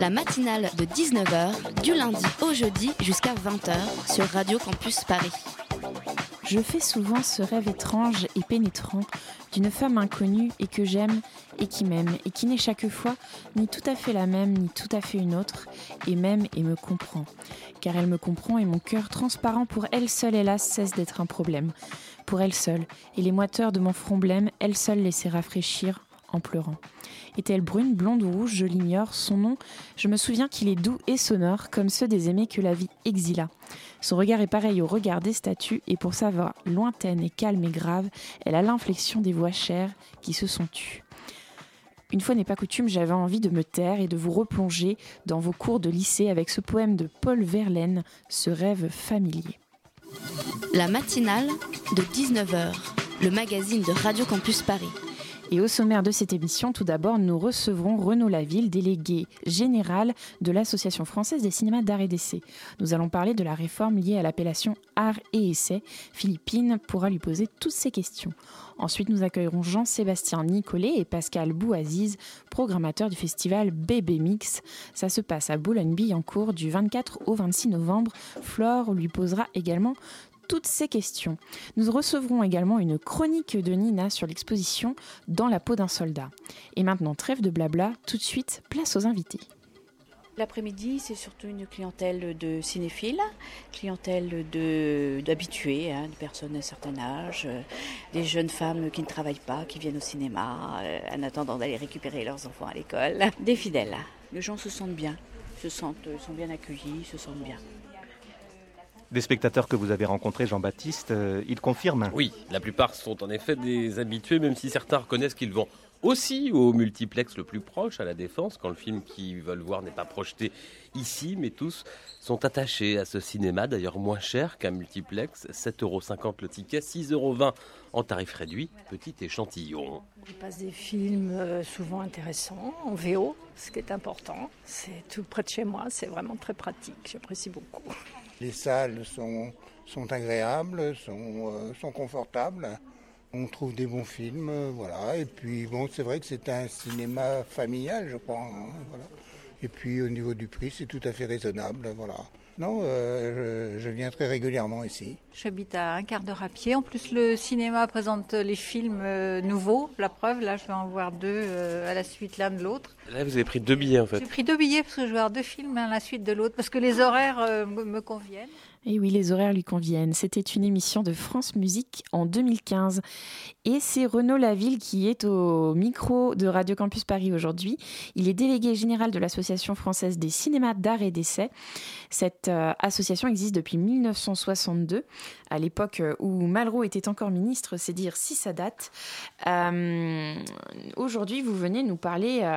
La matinale de 19h, du lundi au jeudi jusqu'à 20h sur Radio Campus Paris. Je fais souvent ce rêve étrange et pénétrant d'une femme inconnue et que j'aime et qui m'aime et qui n'est chaque fois ni tout à fait la même ni tout à fait une autre et m'aime et me comprend. Car elle me comprend et mon cœur transparent pour elle seule hélas cesse d'être un problème. Pour elle seule et les moiteurs de mon front blême, elle seule laissait rafraîchir en pleurant. Est-elle brune, blonde ou rouge, je l'ignore. Son nom, je me souviens qu'il est doux et sonore, comme ceux des aimés que la vie exila. Son regard est pareil au regard des statues, et pour sa voix lointaine et calme et grave, elle a l'inflexion des voix chères qui se sont tues. Une fois n'est pas coutume, j'avais envie de me taire et de vous replonger dans vos cours de lycée avec ce poème de Paul Verlaine, ce rêve familier. La matinale de 19h, le magazine de Radio Campus Paris. Et au sommaire de cette émission, tout d'abord, nous recevrons Renaud Laville, délégué général de l'Association française des cinémas d'art et d'essai. Nous allons parler de la réforme liée à l'appellation art et essai. Philippine pourra lui poser toutes ces questions. Ensuite, nous accueillerons Jean-Sébastien Nicolet et Pascal Bouaziz, programmateurs du festival Bébé Mix. Ça se passe à Boulogne-Billancourt du 24 au 26 novembre. Flore lui posera également toutes ces questions. Nous recevrons également une chronique de Nina sur l'exposition Dans la peau d'un soldat. Et maintenant, trêve de blabla, tout de suite, place aux invités. L'après-midi, c'est surtout une clientèle de cinéphiles, clientèle de- d'habitués, hein, de personnes d'un certain âge, euh, des jeunes femmes qui ne travaillent pas, qui viennent au cinéma euh, en attendant d'aller récupérer leurs enfants à l'école, des fidèles. Les gens se sentent bien, se sentent, sont bien accueillis, se sentent bien. Des spectateurs que vous avez rencontrés, Jean-Baptiste, euh, ils confirment Oui, la plupart sont en effet des habitués, même si certains reconnaissent qu'ils vont aussi au multiplex le plus proche, à la Défense, quand le film qu'ils veulent voir n'est pas projeté ici, mais tous sont attachés à ce cinéma, d'ailleurs moins cher qu'un multiplex, 7,50 euros le ticket, 6,20 euros en tarif réduit, petit échantillon. Il passe des films euh, souvent intéressants en VO, ce qui est important. C'est tout près de chez moi, c'est vraiment très pratique, j'apprécie beaucoup. Les salles sont, sont agréables, sont, euh, sont confortables. On trouve des bons films, euh, voilà. Et puis bon, c'est vrai que c'est un cinéma familial, je crois. hein, voilà. Et puis au niveau du prix, c'est tout à fait raisonnable, voilà. Non, euh, je, je viens très régulièrement ici. J'habite à un quart d'heure à pied. En plus, le cinéma présente les films euh, nouveaux. La preuve, là, je vais en voir deux euh, à la suite l'un de l'autre. Là, vous avez pris deux billets en fait. J'ai pris deux billets parce que je vais voir deux films à la suite de l'autre parce que les horaires euh, me me conviennent. Et oui, les horaires lui conviennent. C'était une émission de France Musique en 2015. Et c'est Renaud Laville qui est au micro de Radio Campus Paris aujourd'hui. Il est délégué général de l'Association française des cinémas d'art et d'essai. Cette euh, association existe depuis 1962, à l'époque euh, où Malraux était encore ministre, c'est dire si ça date. Euh, aujourd'hui, vous venez nous parler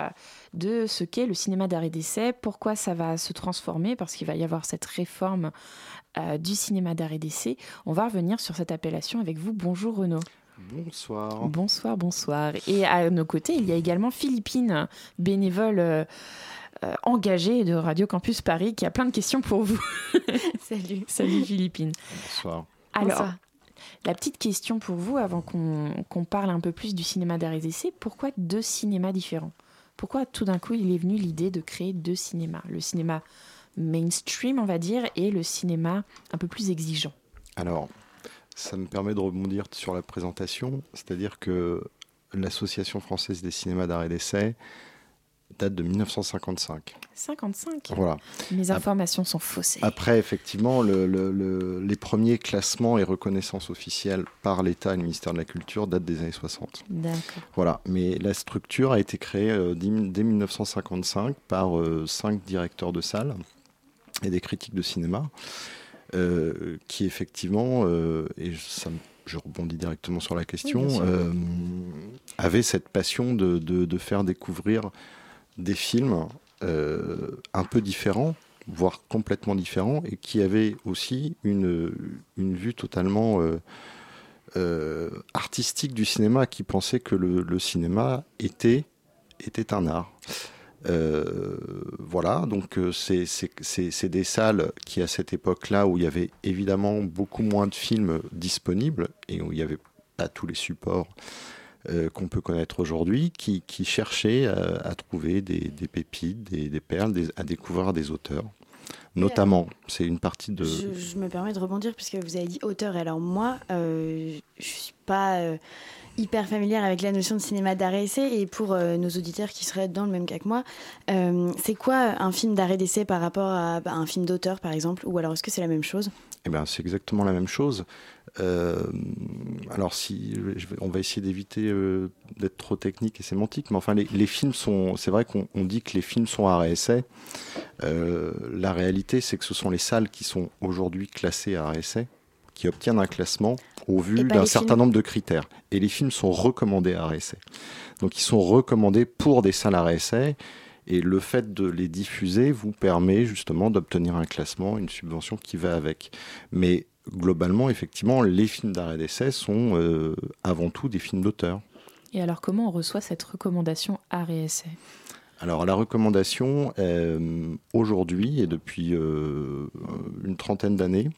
de ce qu'est le cinéma d'art et d'essai, pourquoi ça va se transformer, parce qu'il va y avoir cette réforme euh, du cinéma d'art et d'essai. On va revenir sur cette appellation avec vous. Bonjour Renaud. Bonsoir. Bonsoir, bonsoir. Et à nos côtés, il y a également Philippine, bénévole euh, euh, engagée de Radio Campus Paris, qui a plein de questions pour vous. Salut. Salut Philippine. Bonsoir. Alors, Bonsoir. la petite question pour vous, avant qu'on qu'on parle un peu plus du cinéma d'art et d'essai, pourquoi deux cinémas différents? Pourquoi tout d'un coup il est venu l'idée de créer deux cinémas? Le cinéma mainstream, on va dire, et le cinéma un peu plus exigeant. Alors, ça me permet de rebondir sur la présentation, c'est-à-dire que l'Association française des cinémas d'art et d'essai date de 1955. 55 Voilà. Mes informations sont faussées. Après, effectivement, le- le- le- les premiers classements et reconnaissances officielles par l'État et le ministère de la Culture datent des années 60. D'accord. Voilà, mais la structure a été créée euh, dès 1955 par euh, cinq directeurs de salles et des critiques de cinéma, euh, qui effectivement, euh, et ça me- je rebondis directement sur la question, Oui, euh, avaient cette passion de, de- de faire découvrir des films un peu différents voire complètement différents, et qui avaient aussi une, une vue totalement artistique du cinéma, qui pensaient que le, le cinéma était, était un art. Euh, voilà, donc euh, c'est- des salles qui, à cette époque-là, où il y avait évidemment beaucoup moins de films disponibles et où il n'y avait pas tous les supports euh, qu'on peut connaître aujourd'hui, qui, cherchaient à, trouver des, pépites, des, perles, à découvrir des auteurs. Notamment, c'est une partie de. Je, me permets de rebondir puisque vous avez dit auteur. Alors moi, euh, je suis pas hyper familière avec la notion de cinéma d'art et essai. Et pour euh, nos auditeurs qui seraient dans le même cas que moi, euh, c'est quoi un film d'art et d'essai par rapport à bah, un film d'auteur, par exemple? Ou alors est-ce que c'est la même chose? Eh ben, c'est exactement la même chose. Euh, alors, si on va essayer d'éviter d'être trop technique et sémantique, mais enfin, les, les films sont. C'est vrai qu'on on dit que les films sont art et essai. La réalité, c'est que ce sont les salles qui sont aujourd'hui classées art et essai qui obtiennent un classement au vu pas d'un les certain films nombre de critères. Et les films sont recommandés à essai. Donc, ils sont recommandés pour des salles et essai. Et le fait de les diffuser vous permet justement d'obtenir un classement, une subvention qui va avec. Mais globalement, effectivement, les films d'art et d'essai sont euh, avant tout des films d'auteur. Et alors, comment on reçoit cette recommandation art et essai Alors la recommandation, euh, aujourd'hui et depuis euh, une trentaine d'années,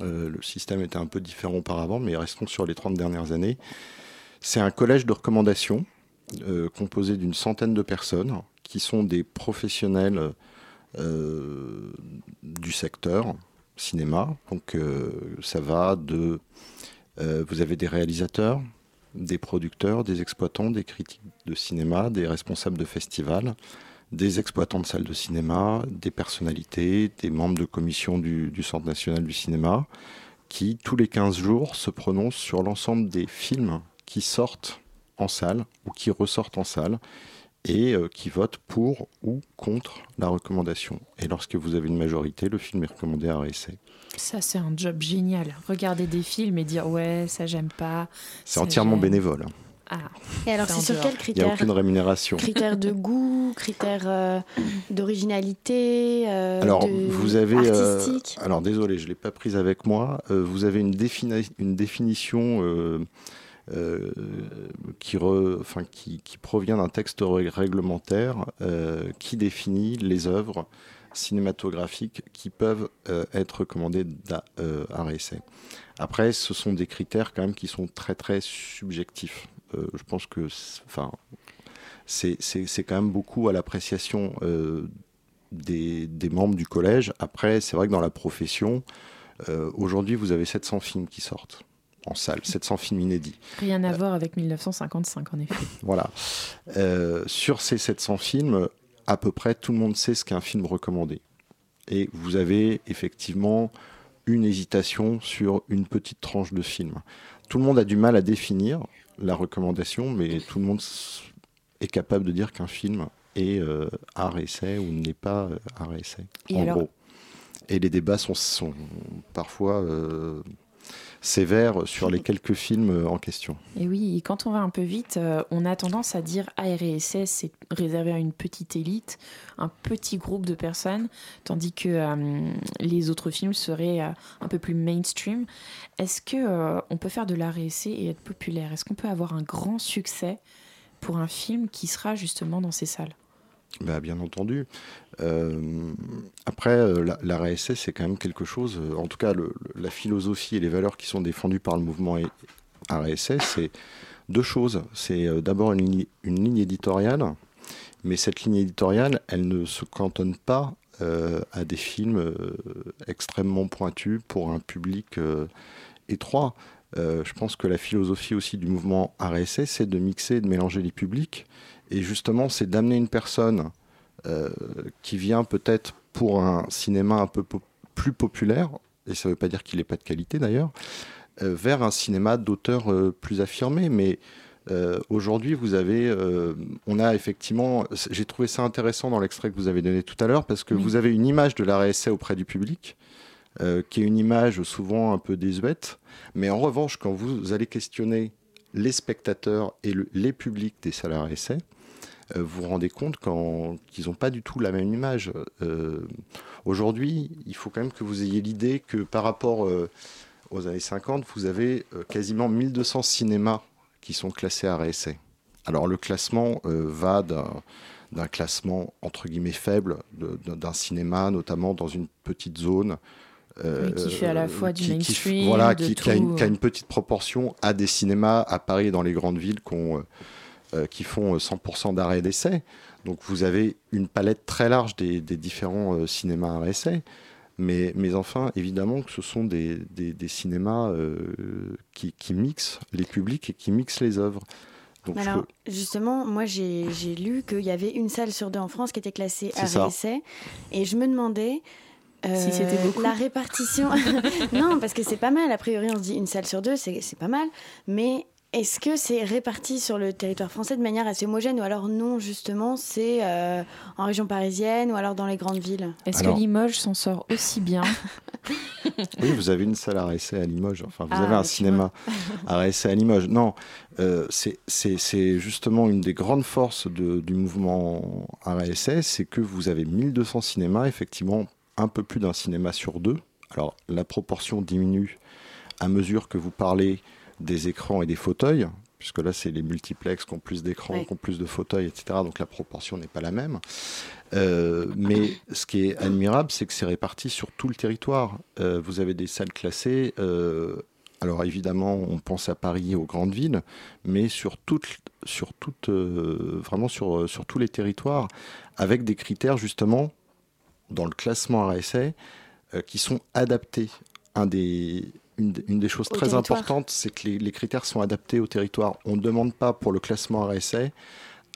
euh, le système était un peu différent auparavant, mais restons sur les 30 dernières années, c'est un collège de recommandations euh, composé d'une centaine de personnes qui sont des professionnels euh, du secteur cinéma. Donc ça va de... vous avez des réalisateurs, des producteurs, des exploitants, des critiques de cinéma, des responsables de festivals, des exploitants de salles de cinéma, des personnalités, des membres de commission du, du Centre national du cinéma, qui tous les 15 jours se prononcent sur l'ensemble des films qui sortent en salle ou qui ressortent en salle et euh, qui votent pour ou contre la recommandation. Et lorsque vous avez une majorité, le film est recommandé à essai. Ça, c'est un job génial. Regarder des films et dire ouais, ça j'aime pas. C'est entièrement bénévole. Ah. Et alors, C'est sur dehors. quels Il n'y a aucune rémunération. Critères de goût, critères euh, d'originalité, euh, Alors, de vous avez. euh, alors, désolé, je ne l'ai pas prise avec moi. Euh, vous avez une, défini- une définition euh, euh, qui, re- enfin, qui, qui provient d'un texte ré- réglementaire euh, qui définit les œuvres cinématographiques qui peuvent euh, être recommandées d'à euh. Après, ce sont des critères quand même qui sont très très subjectifs. Euh, je pense que, c'est- quand même beaucoup à l'appréciation euh, des, des membres du collège. Après, c'est vrai que dans la profession, euh, aujourd'hui, vous avez 700 films qui sortent en salle, 700 films inédits. Rien à voir avec 1955, en effet. Voilà. Euh, sur ces 700 films, à peu près tout le monde sait ce qu'est un film recommandé. Et vous avez effectivement une hésitation sur une petite tranche de film. Tout le monde a du mal à définir la recommandation, mais tout le monde est capable de dire qu'un film est euh, art essai ou n'est pas euh, art essai. Et en alors- gros. Et les débats sont, sont parfois euh, sévères sur les quelques films en question. Et oui, quand on va un peu vite, euh, on a tendance à dire ARSS, c'est réservé à une petite élite, un petit groupe de personnes, tandis que euh, les autres films seraient euh, un peu plus mainstream. Est-ce que on peut faire de l'ARSC et être populaire? Est-ce qu'on peut avoir un grand succès pour un film qui sera justement dans ces salles? Bah, bien entendu. Euh, après, euh, la, la RSS, c'est quand même quelque chose, euh, en tout cas, la philosophie et les valeurs qui sont défendues par le mouvement RSS, c'est deux choses. C'est d'abord une, ligne- éditoriale, mais cette ligne éditoriale, elle ne se cantonne pas à des films extrêmement pointus pour un public étroit. Je pense que la philosophie aussi du mouvement RSS, c'est de mixer et de mélanger les publics. Et justement, c'est d'amener une personne euh, qui vient peut-être pour un cinéma un peu po- plus populaire, et ça ne veut pas dire qu'il n'est pas de qualité d'ailleurs, euh, vers un cinéma d'auteur euh, plus affirmé. Mais euh, aujourd'hui, vous avez, euh, on a effectivement, j'ai trouvé ça intéressant dans l'extrait que vous avez donné tout à l'heure, parce que Oui. vous avez une image de la RSA auprès du public, euh, qui est une image souvent un peu désuète. Mais en revanche, quand vous allez questionner les spectateurs et le- les publics des salles RSA, vous vous rendez compte qu'ils n'ont pas du tout la même image. Aujourd'hui, il faut quand même que vous ayez l'idée que par rapport aux années 50, vous avez quasiment 1200 cinémas qui sont classés à réessai. Alors le classement va d'un classement entre guillemets faible d'un cinéma, notamment dans une petite zone qui fait à la fois du mainstream, voilà, qui, a une, qui, a une, petite proportion à des cinémas à Paris et dans les grandes villes euh, qui font 100% d'arrêt d'essai. Donc vous avez une palette très large des, des différents euh, cinémas à essai. Mais, mais, enfin, évidemment que ce sont des, des, des cinémas euh, qui, qui, mixent les publics et qui mixent les œuvres. Donc Alors, justement, moi, j'ai lu qu'il y avait une salle sur deux en France qui était classée à essai. Et je me demandais si c'était beaucoup. La répartition. non, parce que c'est pas mal. A priori, on se dit une salle sur deux, c'est pas mal. Mais est-ce que c'est réparti sur le territoire français de manière assez homogène ou alors non, justement, c'est euh, en région parisienne ou alors dans les grandes villes? Est-ce que Limoges s'en sort aussi bien? Oui, vous avez une salle à RSC à Limoges. Enfin, vous ah, avez un cinéma à RSC à Limoges. Non, euh, c'est justement une des grandes forces de, du mouvement RSC, c'est que vous avez 1200 cinémas, effectivement, un peu plus d'un cinéma sur deux. Alors la proportion diminue à mesure que vous parlez des écrans et des fauteuils, puisque là c'est les multiplex qui ont plus d'écrans, qui ont plus de fauteuils, etc. Donc la proportion n'est pas la même. Euh, mais ce qui est admirable, c'est que c'est réparti sur tout le territoire. Euh, vous avez des salles classées. Euh, alors évidemment, on pense à Paris, aux grandes villes, mais sur toutes, sur toutes, vraiment sur, sur tous les territoires, avec des critères justement dans le classement RSA qui sont adaptés. Un des, une, des choses très importantes, c'est que les, critères sont adaptés au territoire. On ne demande pas pour le classement RSA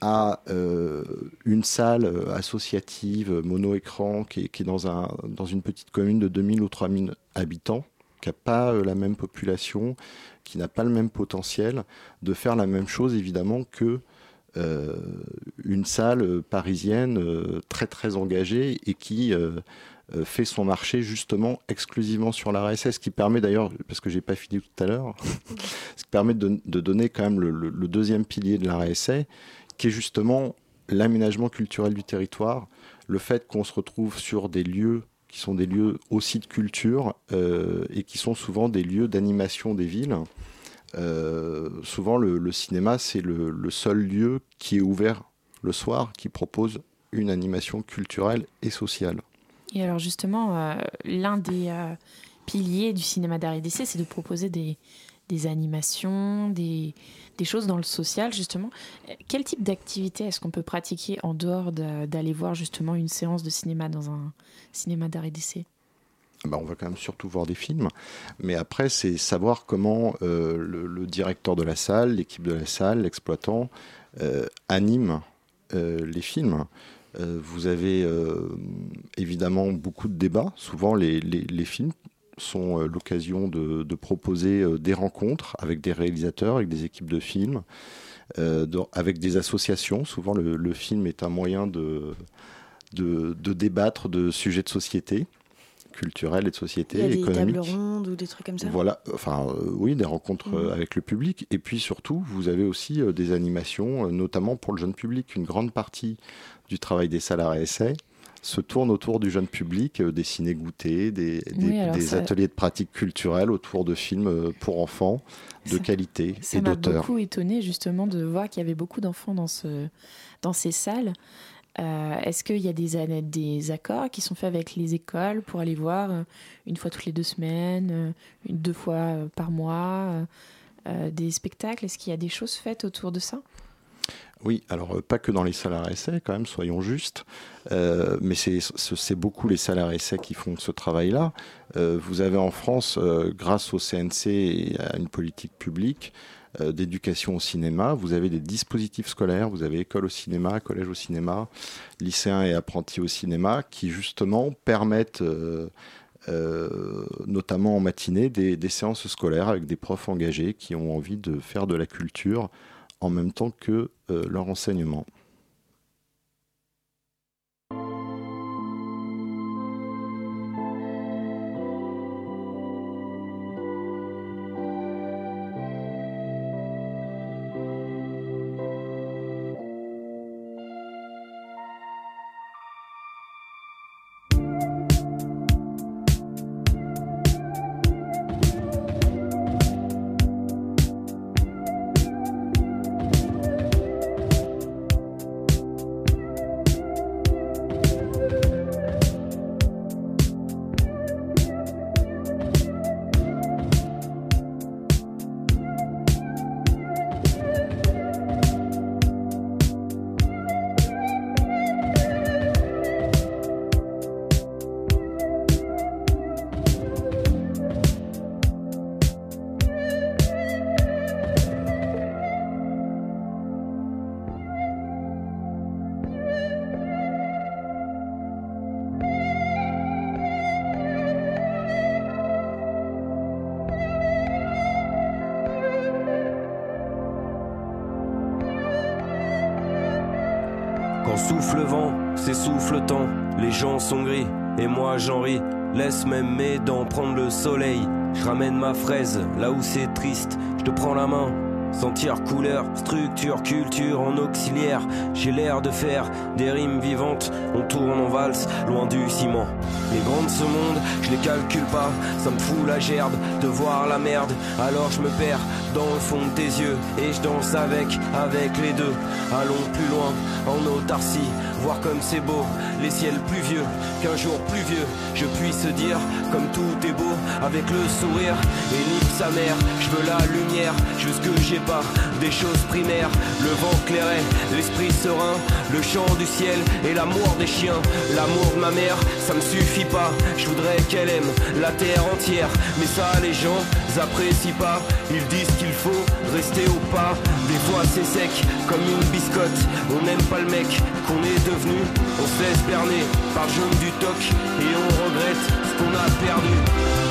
à euh, une salle euh, associative mono-écran qui, est, dans, un, dans une petite commune de 2000 ou 3000 habitants, qui n'a pas la même population, qui n'a pas le même potentiel, de faire la même chose évidemment que euh, une salle parisienne euh, très très engagée et qui euh, fait son marché justement exclusivement sur la RSS, qui permet d'ailleurs, parce que j'ai pas fini tout à l'heure, ce qui permet de, donner quand même le, deuxième pilier de la RSA, qui est justement l'aménagement culturel du territoire, le fait qu'on se retrouve sur des lieux qui sont des lieux aussi de culture et qui sont souvent des lieux d'animation des villes. Euh, souvent, le, cinéma, c'est le, seul lieu qui est ouvert le soir, qui propose une animation culturelle et sociale. Et alors justement, euh, l'un des euh, piliers du cinéma d'art et d'essai, c'est de proposer des, animations, des, choses dans le social, justement. Quel type d'activité est-ce qu'on peut pratiquer en dehors d'aller voir justement une séance de cinéma dans un cinéma d'art et d'essai? Bah, on va quand même surtout voir des films. Mais après, c'est savoir comment euh, le, directeur de la salle, l'équipe de la salle, l'exploitant anime les films. Vous avez évidemment beaucoup de débats. Souvent, les, films sont l'occasion de, proposer des rencontres avec des réalisateurs, avec des équipes de films, avec des associations. Souvent, le, film est un moyen de, de, débattre de sujets de société culturelle et de société, Il y a Des tables rondes ou des trucs comme ça? Voilà, enfin euh, oui, des rencontres euh, avec le public. Et puis surtout, vous avez aussi euh, des animations, notamment pour le jeune public. Une grande partie du travail des salariés essais se tourne autour du jeune public, des ciné-goûtés, des, des, ateliers de pratique culturelle autour de films pour enfants de qualité et d'auteurs. Ça m'a beaucoup étonné justement de voir qu'il y avait beaucoup d'enfants dans, ce, dans ces salles. Euh, est-ce qu'il y a des, des accords qui sont faits avec les écoles pour aller voir euh, une fois toutes les deux semaines, euh, une, deux fois par mois, des spectacles? Est-ce qu'il y a des choses faites autour de ça? Oui, alors pas que dans les salariés essais, quand même, soyons justes, mais c'est beaucoup les salariés essais qui font ce travail-là. vous avez en France, grâce au CNC et à une politique publique, euh, d'éducation au cinéma. Vous avez des dispositifs scolaires, vous avez école au cinéma, collège au cinéma, lycéens et apprentis au cinéma, qui justement permettent, euh, euh, notamment en matinée, des, séances scolaires avec des profs engagés qui ont envie de faire de la culture en même temps que leur enseignement. Je ramène ma fraise là où c'est triste, je te prends la main. Sentir couleur, structure, culture en auxiliaire. J'ai l'air de faire des rimes vivantes. On tourne en valse, loin du ciment. Les grands de ce monde, je les calcule pas. Ça me fout la gerbe de voir la merde. Alors je me perds dans le fond de tes yeux. Et je danse avec, avec les deux. Allons plus loin, en autarcie. Voir comme c'est beau, les ciels pluvieux. Qu'un jour pluvieux, je puisse dire comme tout est beau. Avec le sourire et nique sa mère. Je veux la lumière, je j'ai pas. Des choses primaires, le vent clairait, l'esprit serein, le chant du ciel et l'amour des chiens. L'amour de ma mère, ça me suffit pas. Je voudrais qu'elle aime la terre entière. Mais ça, les gens apprécient pas. Ils disent qu'il faut rester au pas. Des fois, c'est sec comme une biscotte. On n'aime pas le mec qu'on est devenu. On se laisse berner par jaune du toc et on regrette ce qu'on a perdu.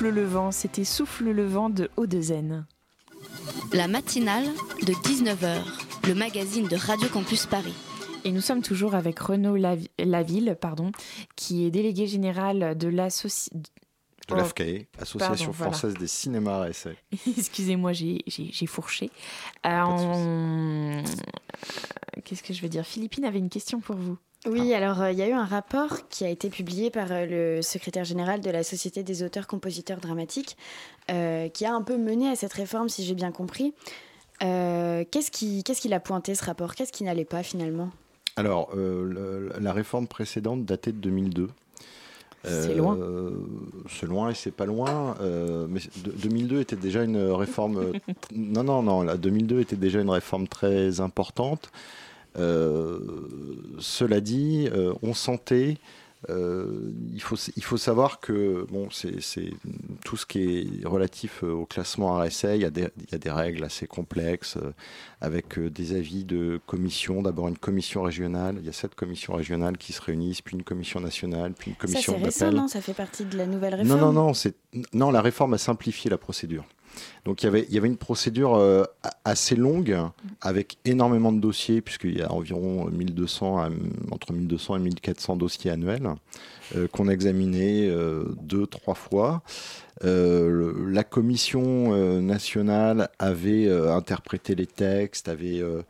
Souffle, le vent, c'était Souffle le vent de Haut-de-Zen. La matinale de 19h, le magazine de Radio Campus Paris. Et nous sommes toujours avec Renaud Lavi- Laville, pardon, qui est délégué général de l'association. De l'AFCAE, Association française des cinémas à essai. Excusez-moi, j'ai fourché. Euh, on- Qu'est-ce que je veux dire? Philippine avait une question pour vous. Oui, alors euh, il y a eu un rapport qui a été publié par euh, le secrétaire général de la Société des auteurs-compositeurs dramatiques euh, qui a un peu mené à cette réforme, si j'ai bien compris. Qu'est-ce qui- qu'est-ce qu'il a pointé ce rapport? Qu'est-ce qui n'allait pas finalement? Alors, le- la réforme précédente datait de 2002. C'est loin. C'est loin et c'est pas loin. mais de- 2002 était déjà une réforme. non, non, non. La 2002 était déjà une réforme très importante. Euh, cela dit, euh, on sentait. euh, il, faut, il faut savoir que bon, c'est tout ce qui est relatif au classement RSA, il y, a des, il y a des règles assez complexes euh, avec des avis de commission. D'abord une commission régionale, il y a sept commissions régionales qui se réunissent, puis une commission nationale, puis une Ça commission c'est récent, non? Ça fait partie de la nouvelle Non, réforme? non, non, non, la réforme a simplifié la procédure. Donc il y avait, une procédure euh, a- assez longue avec énormément de dossiers puisqu'il y a environ 1200 à- entre 1200 et 1400 dossiers annuels euh, qu'on euh, deux trois fois. Euh, la commission euh, nationale avait euh, interprété les textes, avait euh,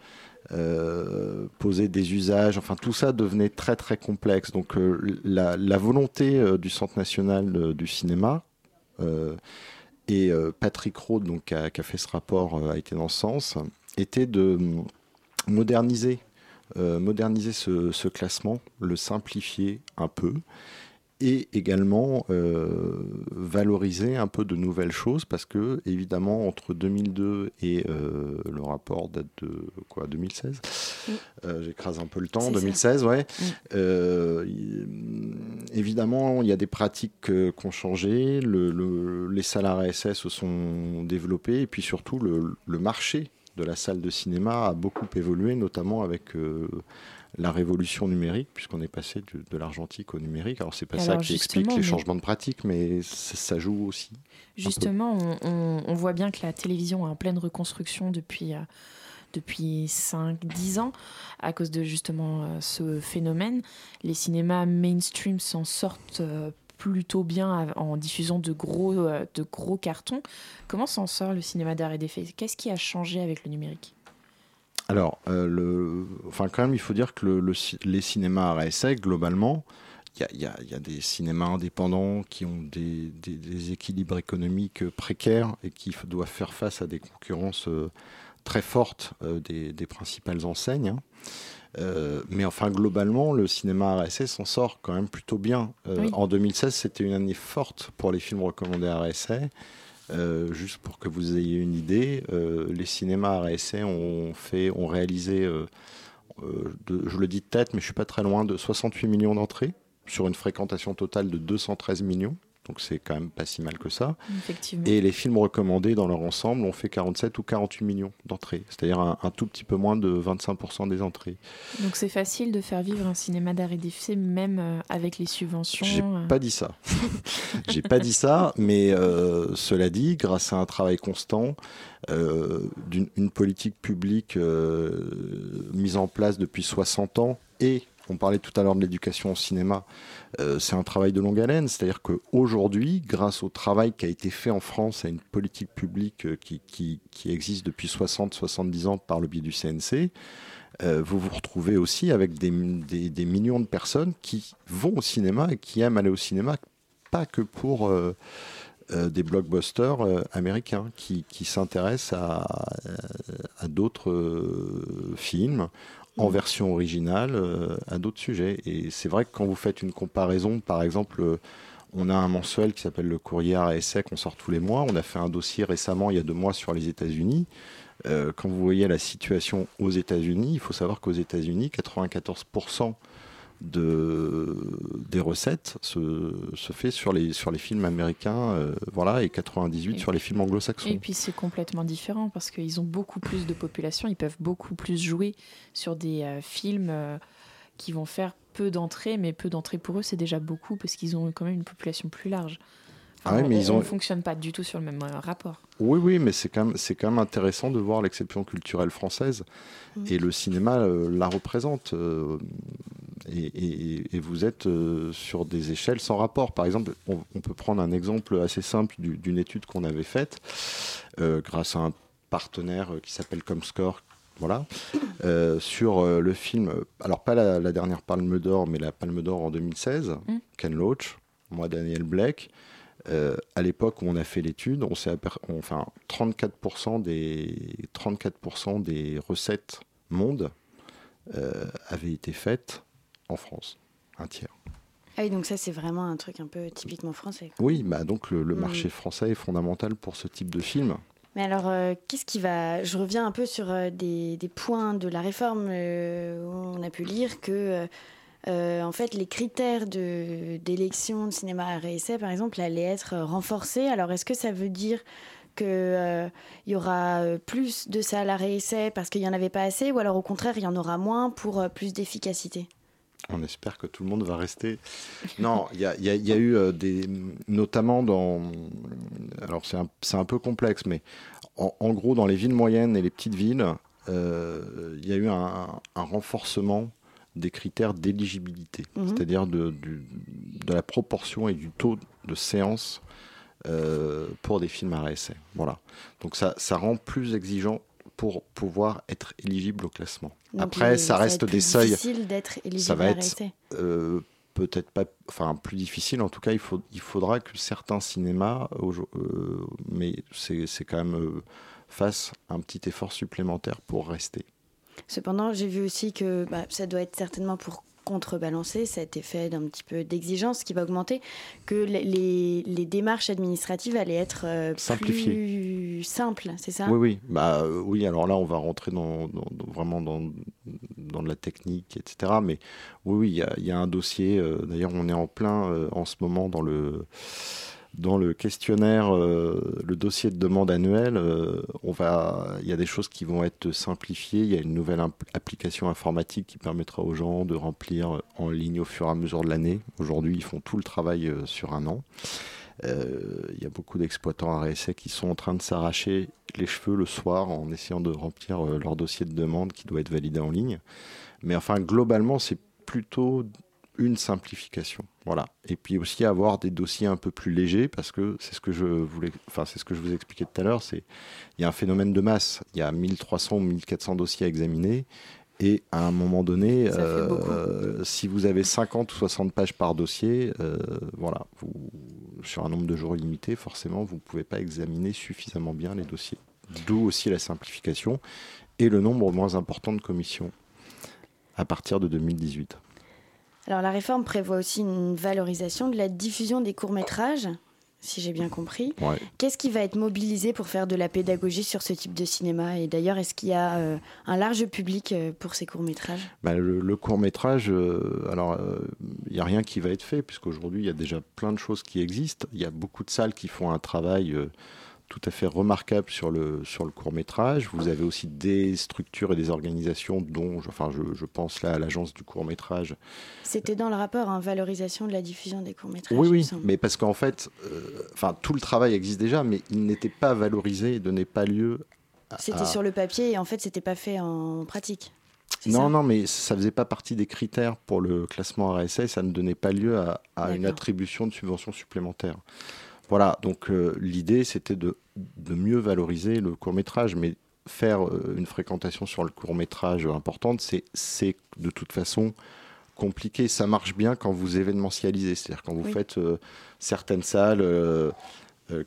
euh, posé des usages, enfin tout ça devenait très très complexe. Donc euh, la, volonté euh, du Centre national euh, du cinéma euh, et euh, Patrick Rode, donc, qui, a, fait ce rapport, euh, a été dans ce sens, était de mm, moderniser, euh, moderniser ce, ce classement, le simplifier un peu, et également euh, valoriser un peu de nouvelles choses, parce que évidemment entre 2002 et euh, le rapport date de quoi 2016. Euh, J'écrase un peu le temps. C'est ça. 2016, ouais. Mm. Évidemment, il y a des pratiques euh, qui ont changé, le- le- les salles RSS se sont développées, et puis surtout, le, le marché de la salle de cinéma a beaucoup évolué, notamment avec euh, la révolution numérique, puisqu'on est passé de, de l'argentique au numérique. Alors, c'est pas ça qui explique les changements de pratique, mais ça, ça joue aussi. Justement, on, on- on voit bien que la télévision est en pleine reconstruction depuis, euh, depuis 5-10 ans à cause de justement euh, ce phénomène. Les cinémas mainstream s'en sortent euh, plutôt bien en diffusant de gros, euh, de gros cartons. Comment s'en sort le cinéma d'art et d'effet Qu'est-ce qui a changé avec le numérique? Alors, enfin, quand même, il faut dire que les cinémas RSA, globalement, il y a, des cinémas indépendants qui ont des, équilibres économiques précaires et qui doivent faire face à des concurrences très fortes euh, des, des principales enseignes. hein. Euh, mais enfin, globalement, le cinéma RSA s'en sort quand même plutôt bien. Euh, Oui. En 2016, c'était une année forte pour les films recommandés RSA. Euh, juste pour que vous ayez une idée, les cinémas essai ont, fait, ont réalisé, de- je le dis de tête, mais je suis pas très loin, de 68 millions d'entrées sur une fréquentation totale de 213 millions. Donc c'est quand même pas si mal que ça. Effectivement. Et les films recommandés dans leur ensemble ont fait 47 ou 48 millions d'entrées, c'est-à-dire un, un tout petit peu moins de 25% des entrées. Donc c'est facile de faire vivre un cinéma d'art et d'effet même euh, avec les subventions. J'ai euh. pas dit ça. J'ai pas dit ça, mais euh, cela dit, grâce à un travail constant, euh, d'une une politique publique mise en place depuis 60 ans et on parlait tout à l'heure de l'éducation au cinéma, euh, c'est un travail de longue haleine, c'est-à-dire qu'aujourd'hui, grâce au travail qui a été fait en France, à une politique publique euh, qui, existe depuis 60-70 ans par le biais du CNC, euh, vous vous retrouvez aussi avec des, millions de personnes qui vont au cinéma et qui aiment aller au cinéma, pas que pour des blockbusters américains, qui, s'intéressent à, d'autres films en version originale, euh, à d'autres sujets. Et c'est vrai que quand vous faites une comparaison, par exemple, euh, on a un mensuel qui s'appelle le Courrier à essai qu'on sort tous les mois. On a fait un dossier récemment, il y a deux mois, sur les États-Unis. Euh, quand vous voyez la situation aux États-Unis, il faut savoir qu'aux États-Unis, 94% de, des recettes se, se fait sur les, sur les films américains, euh, voilà, et 98 sur les films anglo-saxons. Et puis c'est complètement différent parce qu'ils ont beaucoup plus de population, ils peuvent beaucoup plus jouer sur des euh, films euh, qui vont faire peu d'entrées, mais peu d'entrées pour eux c'est déjà beaucoup parce qu'ils ont quand même une population plus large. Ah ouais, mais on, ils ont- on fonctionne pas du tout sur le même euh, rapport. Oui, oui, mais c'est quand, même- c'est quand même intéressant de voir l'exception culturelle française. Et le cinéma euh, la représente. euh, et, et- et vous êtes sur des échelles sans rapport. Par exemple, on, on peut prendre un exemple assez simple du- d'une étude qu'on avait faite grâce à un partenaire qui s'appelle Comscore. Voilà, euh, sur euh, le film, alors pas la, la dernière Palme d'Or, mais la Palme d'Or en 2016, Ken Loach, moi Daniel Blake. Euh, à l'époque où on a fait l'étude, on s'est on- enfin 34% des 34% des recettes monde euh, avaient été faites en France, un tiers. Ah oui, donc ça, c'est vraiment un truc un peu typiquement français. quoi. Oui, bah donc le, le Mm. marché français est fondamental pour ce type de film. Mais alors, euh, qu'est-ce qui va... Je reviens un peu sur euh, des, des points de la réforme où on a pu lire que, euh, euh, en fait, les critères d'élection de, cinéma à réessai, par exemple, allaient être renforcés. Alors, est-ce que ça veut dire qu'il y aura euh, plus de salles à réessai parce qu'il n'y en avait pas assez, ou alors au contraire, il y en aura moins pour euh, plus d'efficacité? On espère que tout le monde va rester. Non, il y a, eu euh, des. Notamment dans. Alors, c'est un, un peu complexe, mais en, gros, dans les villes moyennes et les petites villes, euh, il y a eu un renforcement des critères d'éligibilité, Mhm. c'est-à-dire de, la proportion et du taux de séance euh, pour des films à réessai. Voilà. Donc, ça, ça rend plus exigeant pour pouvoir être éligible au classement. Donc, Après, ça reste des plus seuils. difficile d'être éligible Ça va être euh, peut-être pas, enfin plus difficile. En tout cas, il, faut, il faudra que certains cinémas, euh, mais c'est quand même fassent un petit effort supplémentaire pour rester. Cependant, j'ai vu aussi que bah, ça doit être certainement pour contrebalancer cet effet d'un petit peu d'exigence qui va augmenter, que les, les- démarches administratives allaient être euh, Simplifiées. plus simples, c'est ça? Oui, oui, bah euh, oui. Alors là, on va rentrer dans, dans- dans- vraiment dans, dans de la technique, etc. Mais oui, oui, il y a, il y a un dossier. euh, D'ailleurs, on est en plein en ce moment dans le dans le questionnaire, euh, le dossier de demande annuel, euh, il y a des choses qui vont être simplifiées. Il y a une nouvelle application informatique qui permettra aux gens de remplir euh, en ligne au fur et à mesure de l'année. Aujourd'hui, ils font tout le travail sur un an. Il y a beaucoup d'exploitants réessai qui sont en train de s'arracher les cheveux le soir en essayant de remplir leur dossier de demande qui doit être validé en ligne. Mais enfin, globalement, c'est plutôt une simplification. Voilà. Et puis aussi avoir des dossiers un peu plus légers parce que c'est ce que je voulais, enfin c'est ce que je vous expliquais tout à l'heure, c'est il y a un phénomène de masse. Il y a 1300 ou 1400 dossiers à examiner. Et à un moment donné, euh, si vous avez 50 ou 60 pages par dossier, euh, voilà, vous, sur un nombre de jours limité, forcément, vous ne pouvez pas examiner suffisamment bien les dossiers. D'où aussi la simplification et le nombre moins important de commissions à partir de 2018. Alors la réforme prévoit aussi une valorisation de la diffusion des courts-métrages. si j'ai bien compris. Ouais. Qu'est-ce qui va être mobilisé pour faire de la pédagogie sur ce type de cinéma? Et d'ailleurs, est-ce qu'il y a euh, un large public euh, pour ces courts-métrages? Bah, le, le court métrage, alors il n'y a rien qui va être fait, puisqu'aujourd'hui il y a déjà plein de choses qui existent. Il y a beaucoup de salles qui font un travail euh, tout à fait remarquable sur le, sur le court métrage. Vous avez aussi des structures et des organisations, dont je- enfin, je, je pense là à l'agence du court métrage. C'était dans le rapport, en valorisation de la diffusion des courts-métrages. Oui, il me oui, semble. mais parce qu'en fait, euh, enfin, tout le travail existe déjà, mais il n'était pas valorisé et donnait pas lieu à. C'était à- sur le papier et en fait, c'était pas fait en pratique. Non, ça non, mais ça faisait pas partie des critères pour le classement RSA, ça ne donnait pas lieu à, à une attribution de subventions supplémentaires. Voilà, donc euh, l'idée c'était de, de mieux valoriser le court métrage, mais faire euh, une fréquentation sur le court métrage importante, c'est de toute façon compliqué. Ça marche bien quand vous événementialisez, c'est-à-dire quand vous Oui. faites euh, certaines salles.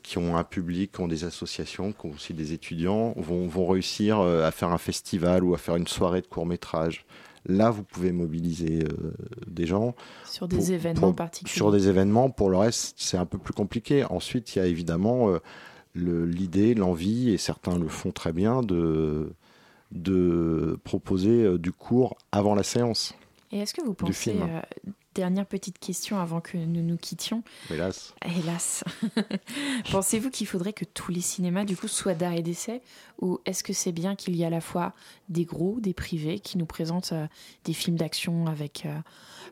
qui ont un public, qui ont des associations, qui ont aussi des étudiants, vont, vont réussir à faire un festival ou à faire une soirée de court métrage. Là, vous pouvez mobiliser euh, des gens. Sur des événements particuliers. Sur des événements, pour le reste, c'est un peu plus compliqué. Ensuite, il y a évidemment euh, le- l'idée, l'envie, et certains le font très bien, de, de proposer euh, du cours avant la séance. Et est-ce que vous pensez, euh, dernière petite question avant que nous nous quittions, Hélas. hélas, pensez-vous qu'il faudrait que tous les cinémas du coup soient d'art et d'essai? Ou est-ce que c'est bien qu'il y ait à la fois des gros, des privés qui nous présentent euh, des films d'action avec euh,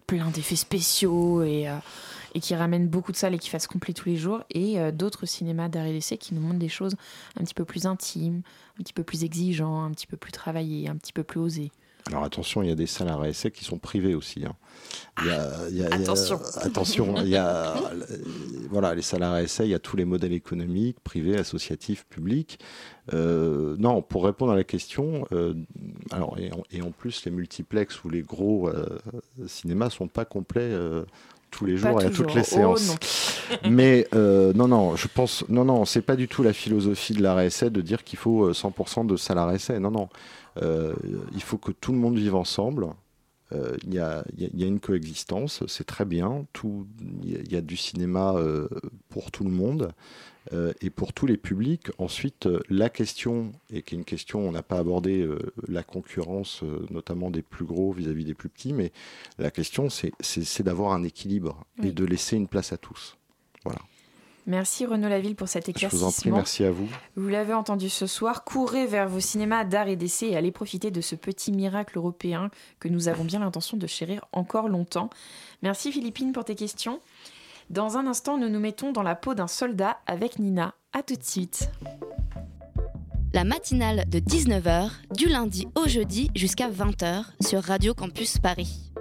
plein d'effets spéciaux et, euh, et qui ramènent beaucoup de salles et qui fassent complet tous les jours et d'autres cinémas d'art et d'essai qui nous montrent des choses un petit peu plus intimes, un petit peu plus exigeants, un petit peu plus travaillées, un petit peu plus osées? Alors attention, il y a des salles à qui sont privées aussi. hein. Il y a- il y a- il y a- Attention. attention, il y a, euh, voilà, les salles à RSA, il y a tous les modèles économiques, privés, associatifs, publics. Euh, non, pour répondre à la question, euh, alors, et en, et en plus, les multiplex ou les gros euh, cinémas sont pas complets. euh, tous les Pas jours et à toujours. toutes les Oh, séances. non. Mais euh, non, non, je pense, non, non, c'est pas du tout la philosophie de la RSA de dire qu'il faut euh, 100% de RSA. Non, non, Euh, il faut que tout le monde vive ensemble. Euh, Il y, a, il y une coexistence, c'est très bien. Tout- Il y, a- du cinéma euh, pour tout le monde euh, et pour tous les publics. Ensuite, euh, la question, et qui est une question, on n'a pas abordé euh, la concurrence, euh, notamment des plus gros vis-à-vis des plus petits, mais la question, c'est- d'avoir un équilibre et de laisser une place à tous. Voilà. Merci Renaud Laville pour cet Je éclaircissement. vous en prie, merci à vous. Vous l'avez entendu ce soir, courez vers vos cinémas d'art et d'essai et allez profiter de ce petit miracle européen que nous avons bien l'intention de chérir encore longtemps. Merci Philippine pour tes questions. Dans un instant, nous nous mettons dans la peau d'un soldat avec Nina. À tout de suite. La matinale de 19h, du lundi au jeudi jusqu'à 20h sur Radio Campus Paris.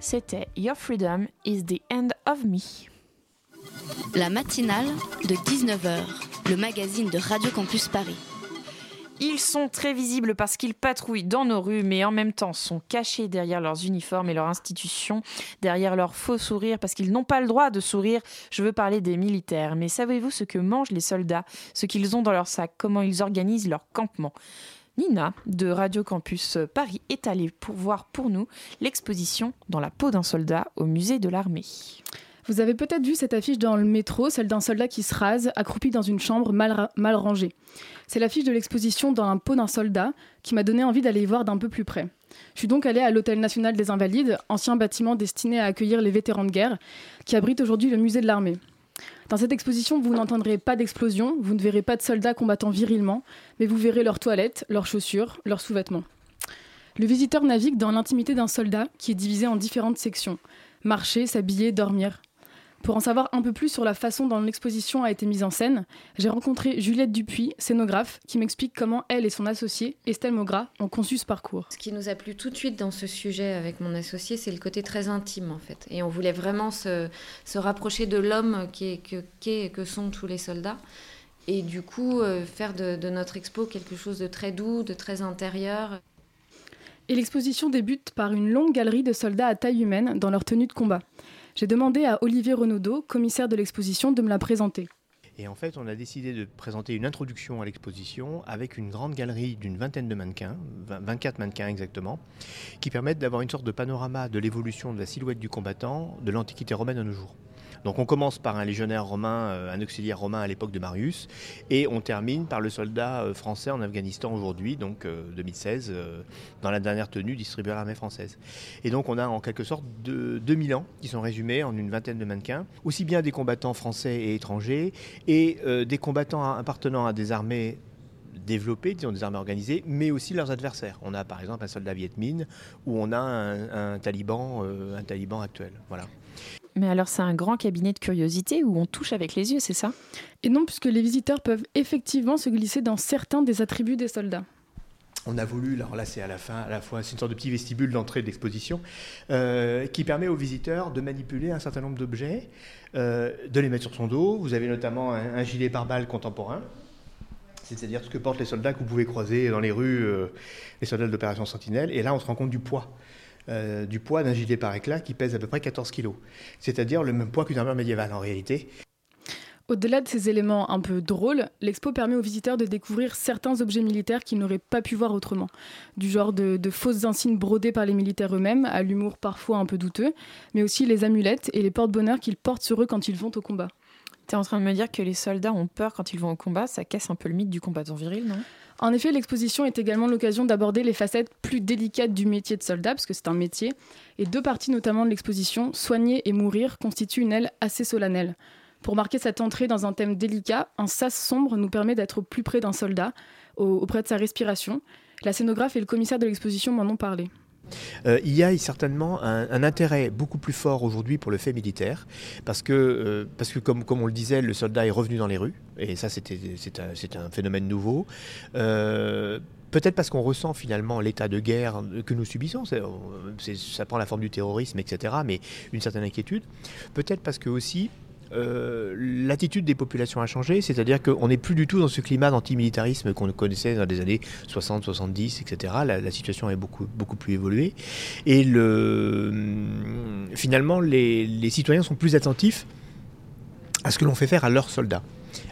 C'était Your Freedom is the End of Me. La matinale de 19h, le magazine de Radio Campus Paris. Ils sont très visibles parce qu'ils patrouillent dans nos rues, mais en même temps sont cachés derrière leurs uniformes et leurs institutions, derrière leurs faux sourires, parce qu'ils n'ont pas le droit de sourire. Je veux parler des militaires. Mais savez-vous ce que mangent les soldats, ce qu'ils ont dans leur sac, comment ils organisent leur campement? Nina de Radio Campus Paris est allée pour voir pour nous l'exposition Dans la peau d'un soldat au musée de l'armée. Vous avez peut-être vu cette affiche dans le métro, celle d'un soldat qui se rase, accroupi dans une chambre mal, mal rangée. C'est l'affiche de l'exposition Dans la peau d'un soldat qui m'a donné envie d'aller y voir d'un peu plus près. Je suis donc allée à l'Hôtel national des Invalides, ancien bâtiment destiné à accueillir les vétérans de guerre, qui abrite aujourd'hui le musée de l'armée. Dans cette exposition, vous n'entendrez pas d'explosion, vous ne verrez pas de soldats combattant virilement, mais vous verrez leurs toilettes, leurs chaussures, leurs sous-vêtements. Le visiteur navigue dans l'intimité d'un soldat qui est divisé en différentes sections. Marcher, s'habiller, dormir. Pour en savoir un peu plus sur la façon dont l'exposition a été mise en scène, j'ai rencontré Juliette Dupuis, scénographe, qui m'explique comment elle et son associé, Estelle Maugras, ont conçu ce parcours. Ce qui nous a plu tout de suite dans ce sujet avec mon associé, c'est le côté très intime en fait. Et on voulait vraiment se, se rapprocher de l'homme qui est, que, qui est- que sont tous les soldats. Et du coup, euh, faire de, de notre expo quelque chose de très doux, de très intérieur. Et l'exposition débute par une longue galerie de soldats à taille humaine dans leur tenue de combat. J'ai demandé à Olivier Renaudot, commissaire de l'exposition, de me la présenter. Et en fait, on a décidé de présenter une introduction à l'exposition avec une grande galerie d'une vingtaine de mannequins, 20 24 mannequins exactement, qui permettent d'avoir une sorte de panorama de l'évolution de la silhouette du combattant de l'Antiquité romaine à nos jours. Donc on commence par un légionnaire romain, euh, un auxiliaire romain à l'époque de Marius, et on termine par le soldat euh, français en Afghanistan aujourd'hui, donc euh, 2016, euh, dans la dernière tenue distribuée à l'armée française. Et donc on a en quelque sorte de, 2000 ans qui sont résumés en une vingtaine de mannequins, aussi bien des combattants français et étrangers, et des combattants appartenant à des armées développées, disons des armées organisées, mais aussi leurs adversaires. On a par exemple un soldat Viet ou on a un, taliban, un taliban actuel. Voilà. Mais alors c'est un grand cabinet de curiosité où on touche avec les yeux, c'est ça? Et non, puisque les visiteurs peuvent effectivement se glisser dans certains des attributs des soldats. On a voulu, alors là c'est à la fin, à la fois c'est une sorte de petit vestibule d'entrée de l'exposition, euh, qui permet aux visiteurs de manipuler un certain nombre d'objets, euh, de les mettre sur son dos. Vous avez notamment un, un gilet pare-balles contemporain, c'est-à-dire ce que portent les soldats que vous pouvez croiser dans les rues, euh, les soldats de l'opération Sentinelle. Et là on se rend compte du poids. Euh, du poids d'un gilet par éclat qui pèse à peu près 14 kg. C'est-à-dire le même poids qu'une armure médiévale en réalité. Au-delà de ces éléments un peu drôles, l'expo permet aux visiteurs de découvrir certains objets militaires qu'ils n'auraient pas pu voir autrement. Du genre de, fausses insignes brodées par les militaires eux-mêmes, à l'humour parfois un peu douteux, mais aussi les amulettes et les porte-bonheur qu'ils portent sur eux quand ils vont au combat. T'es en train de me dire que les soldats ont peur quand ils vont au combat, ça casse un peu le mythe du combattant viril, non? En effet, l'exposition est également l'occasion d'aborder les facettes plus délicates du métier de soldat, parce que c'est un métier, et deux parties notamment de l'exposition, Soigner et mourir, constituent une aile assez solennelle. Pour marquer cette entrée dans un thème délicat, un sas sombre nous permet d'être au plus près d'un soldat, au- auprès de sa respiration. La scénographe et le commissaire de l'exposition m'en ont parlé. Euh, il y a certainement un, intérêt beaucoup plus fort aujourd'hui pour le fait militaire, parce que, euh, parce que comme, comme on le disait, le soldat est revenu dans les rues, et ça c'est un, un phénomène nouveau. Euh, Peut-être parce qu'on ressent finalement l'état de guerre que nous subissons, ça prend la forme du terrorisme, etc., mais une certaine inquiétude. Peut-être parce que aussi euh, l'attitude des populations a changé, c'est-à-dire qu'on n'est plus du tout dans ce climat d'antimilitarisme qu'on connaissait dans les années 60, 70, etc. La, situation est beaucoup, beaucoup plus évoluée. Et le, finalement, les, citoyens sont plus attentifs à ce que l'on fait faire à leurs soldats,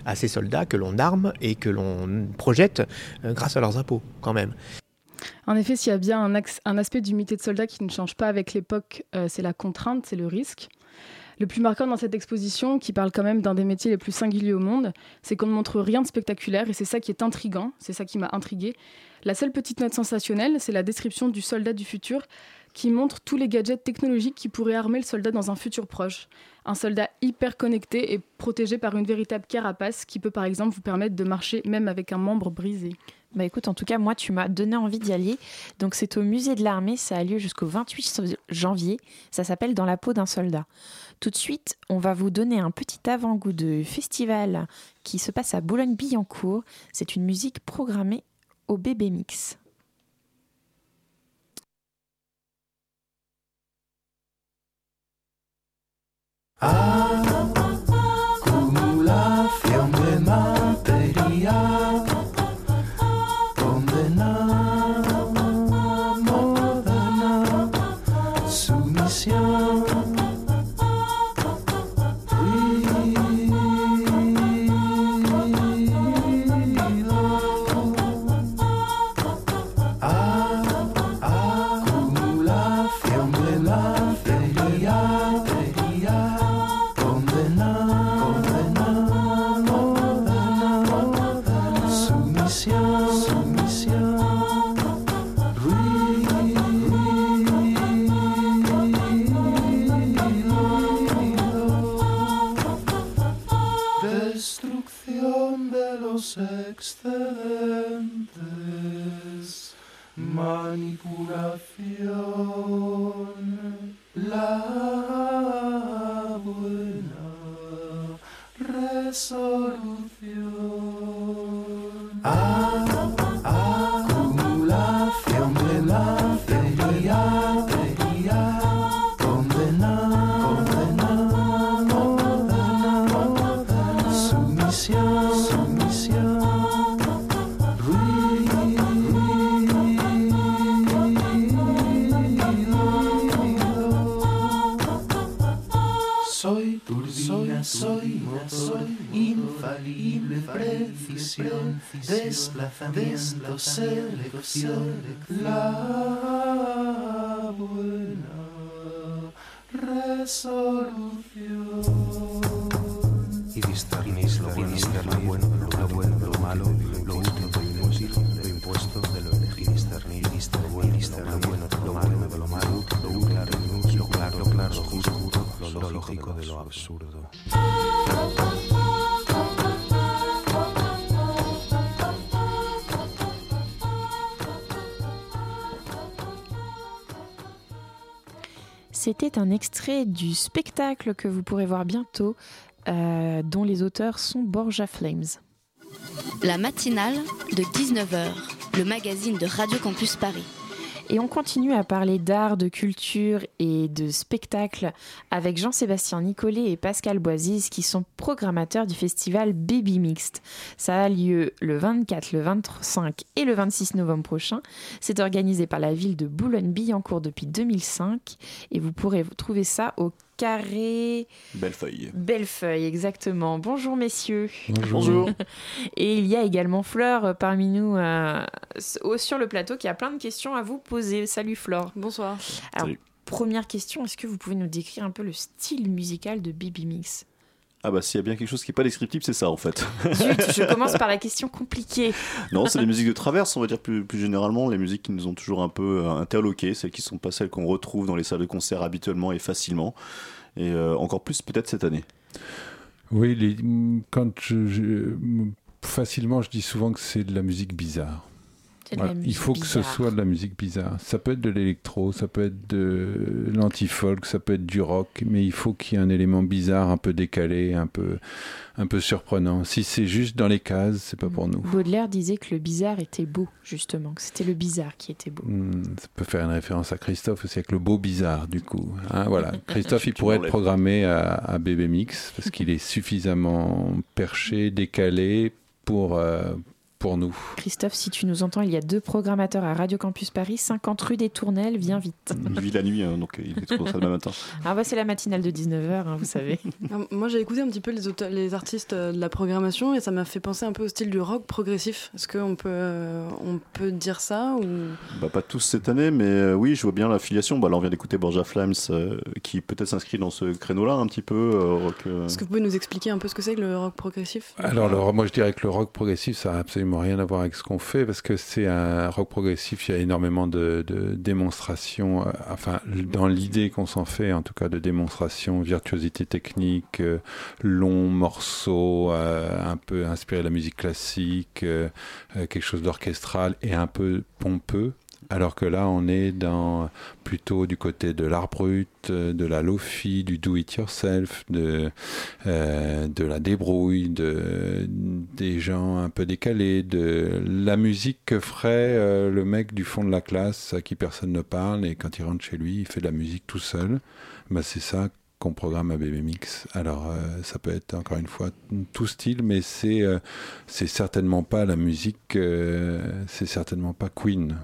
à ces soldats que l'on arme et que l'on projette euh, grâce à leurs impôts, quand même. En effet, s'il y a bien un, axe- un aspect d'unité de soldat qui ne change pas avec l'époque, euh, c'est la contrainte, c'est le risque. Le plus marquant dans cette exposition, qui parle quand même d'un des métiers les plus singuliers au monde, c'est qu'on ne montre rien de spectaculaire et c'est ça qui est intrigant, c'est ça qui m'a intrigué. La seule petite note sensationnelle, c'est la description du soldat du futur qui montre tous les gadgets technologiques qui pourraient armer le soldat dans un futur proche. Un soldat hyper connecté et protégé par une véritable carapace qui peut par exemple vous permettre de marcher même avec un membre brisé. Bah écoute, en tout cas, moi, tu m'as donné envie d'y aller. Donc, c'est au musée de l'armée. Ça a lieu jusqu'au 28 janvier. Ça s'appelle Dans la peau d'un soldat. Tout de suite, on va vous donner un petit avant-goût de festival qui se passe à Boulogne-Billancourt. C'est une musique programmée au Bébé Mix. Acumulación desplazamiento, selección, la buena resolución. y discernís lo bueno, lo bueno, lo bueno, lo malo, lo útil, lo inútil, lo impuesto, de lo elegido, discernir, discernir, bueno, lo bueno, lo malo, lo malo, lo claro, lo inútil, lo claro, lo claro, lo justo, lo lógico de lo absurdo. C'était un extrait du spectacle que vous pourrez voir bientôt, euh, dont les auteurs sont Borja Flames. La matinale de 19h, le magazine de Radio Campus Paris. Et on continue à parler d'art, de culture et de spectacle avec Jean-Sébastien Nicolet et Pascal Boisise qui sont programmateurs du festival Baby Mixte. Ça a lieu le 24, le 25 et le 26 novembre prochain. C'est organisé par la ville de Boulogne-Billancourt depuis 2005 et vous pourrez trouver ça au carré Bellefeuille. Bellefeuille, exactement. Bonjour messieurs. Bonjour. Et il y a également Fleur parmi nous euh, sur le plateau qui a plein de questions à vous poser. Salut Flore. Bonsoir. Alors, Salut. première question, est-ce que vous pouvez nous décrire un peu le style musical de Baby Mix? Ah bah s'il y a bien quelque chose qui n'est pas descriptible, c'est ça en fait. Zut, je commence par la question compliquée. non, c'est les musiques de traverse, on va dire plus, plus généralement, les musiques qui nous ont toujours un peu euh, interloqués, celles qui sont pas celles qu'on retrouve dans les salles de concert habituellement et facilement, et euh, encore plus peut-être cette année. Oui, les- quand je, je- facilement, je dis souvent que c'est de la musique bizarre. Voilà, Il faut que ce soit de la musique bizarre. Ça peut être de l'électro, ça peut être de l'anti-folk, ça peut être du rock, mais il faut qu'il y ait un élément bizarre, un peu décalé, un peu, un peu surprenant. Si c'est juste dans les cases, c'est pas pour nous. Baudelaire disait que le bizarre était beau, justement, que c'était le bizarre qui était beau. Hmm, Ça peut faire une référence à Christophe aussi avec le beau bizarre du coup. Hein, voilà. Christophe, il pourrait être programmé à, à BB Mix parce qu'il est suffisamment perché, décalé pour, euh, pour nous. Christophe, si tu nous entends, il y a deux programmateurs à Radio Campus Paris, 50 rue des Tournelles, viens vite. Il vit la nuit, hein, donc il est ça demain matin. Ah bah c'est la matinale de 19h, vous savez. Ah, Moi, j'ai écouté un petit peu les, auteurs- les artistes euh, de la programmation et ça m'a fait penser un peu au style du rock progressif. Est-ce qu'on peut, euh, on peut dire ça ou... Bah, pas tous cette année, mais euh, oui, je vois bien l'affiliation. Bah, là, on vient d'écouter Borja Flames, euh, qui peut-être s'inscrit dans ce créneau-là un petit peu. euh, rock, euh, Est-ce que vous pouvez nous expliquer un peu ce que c'est que le rock progressif? Alors, le- moi je dirais que le rock progressif, ça n'a absolument rien à voir avec ce qu'on fait parce que c'est un rock progressif. Il y a énormément de, démonstrations, euh, enfin, dans l'idée qu'on s'en fait, en tout cas, de démonstrations, virtuosité technique, euh, longs morceaux, euh, un peu inspiré de la musique classique, euh, quelque chose d'orchestral et un peu pompeux. Alors que là, on est dans plutôt du côté de l'art brut, euh, de la lofi, du do it yourself, de euh, de la débrouille, de des gens un peu décalés, de la musique que ferait euh, le mec du fond de la classe à qui personne ne parle et quand il rentre chez lui, il fait de la musique tout seul. Bah, c'est ça qu'on programme à BB Mix. Alors ça peut être encore une fois tout style, mais c'est c'est certainement pas la musique, c'est certainement pas Queen.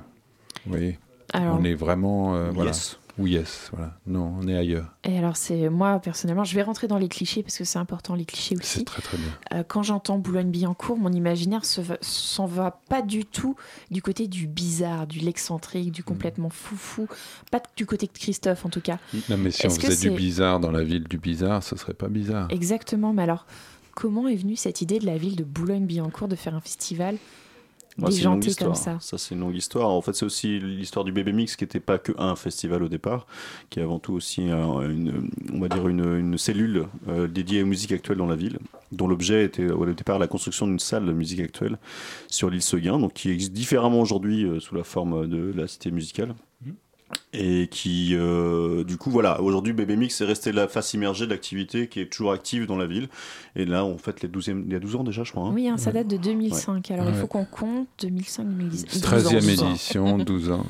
Alors- On est vraiment euh, voilà. Yes. Ou yes, voilà. Non, on est ailleurs. Et alors c'est moi personnellement, je vais rentrer dans les clichés parce que c'est important les clichés aussi. C'est très très bien. Euh, quand j'entends Boulogne-Billancourt, mon imaginaire se va- s'en va pas du tout du côté du bizarre, du l'excentrique, Mm. du complètement foufou, pas du côté de Christophe en tout cas. Non, mais si on Est-ce faisait du bizarre dans la ville du bizarre, ce serait pas bizarre. Exactement, mais alors comment est venue cette idée de la ville de Boulogne-Billancourt de faire un festival Ouais, c'est une longue histoire. ça c'est une longue histoire. En fait, c'est aussi l'histoire du Bébé Mix qui n'était pas que un festival au départ, qui est avant tout aussi un- une, on va dire une, une cellule euh, dédiée aux musiques actuelles dans la ville, dont l'objet était au départ la construction d'une salle de musique actuelle sur l'île Seguin, donc qui existe différemment aujourd'hui euh, sous la forme de la cité musicale. Et qui, euh, du coup, voilà, aujourd'hui, Bébé Mix est resté la face immergée de l'activité qui est toujours active dans la ville. Et là, on fête les 12e, il y a 12 ans déjà, je crois. hein. Oui, hein, ça date de 2005. Alors il Ouais. faut qu'on compte 2005-2010. 13e édition, 12 ans.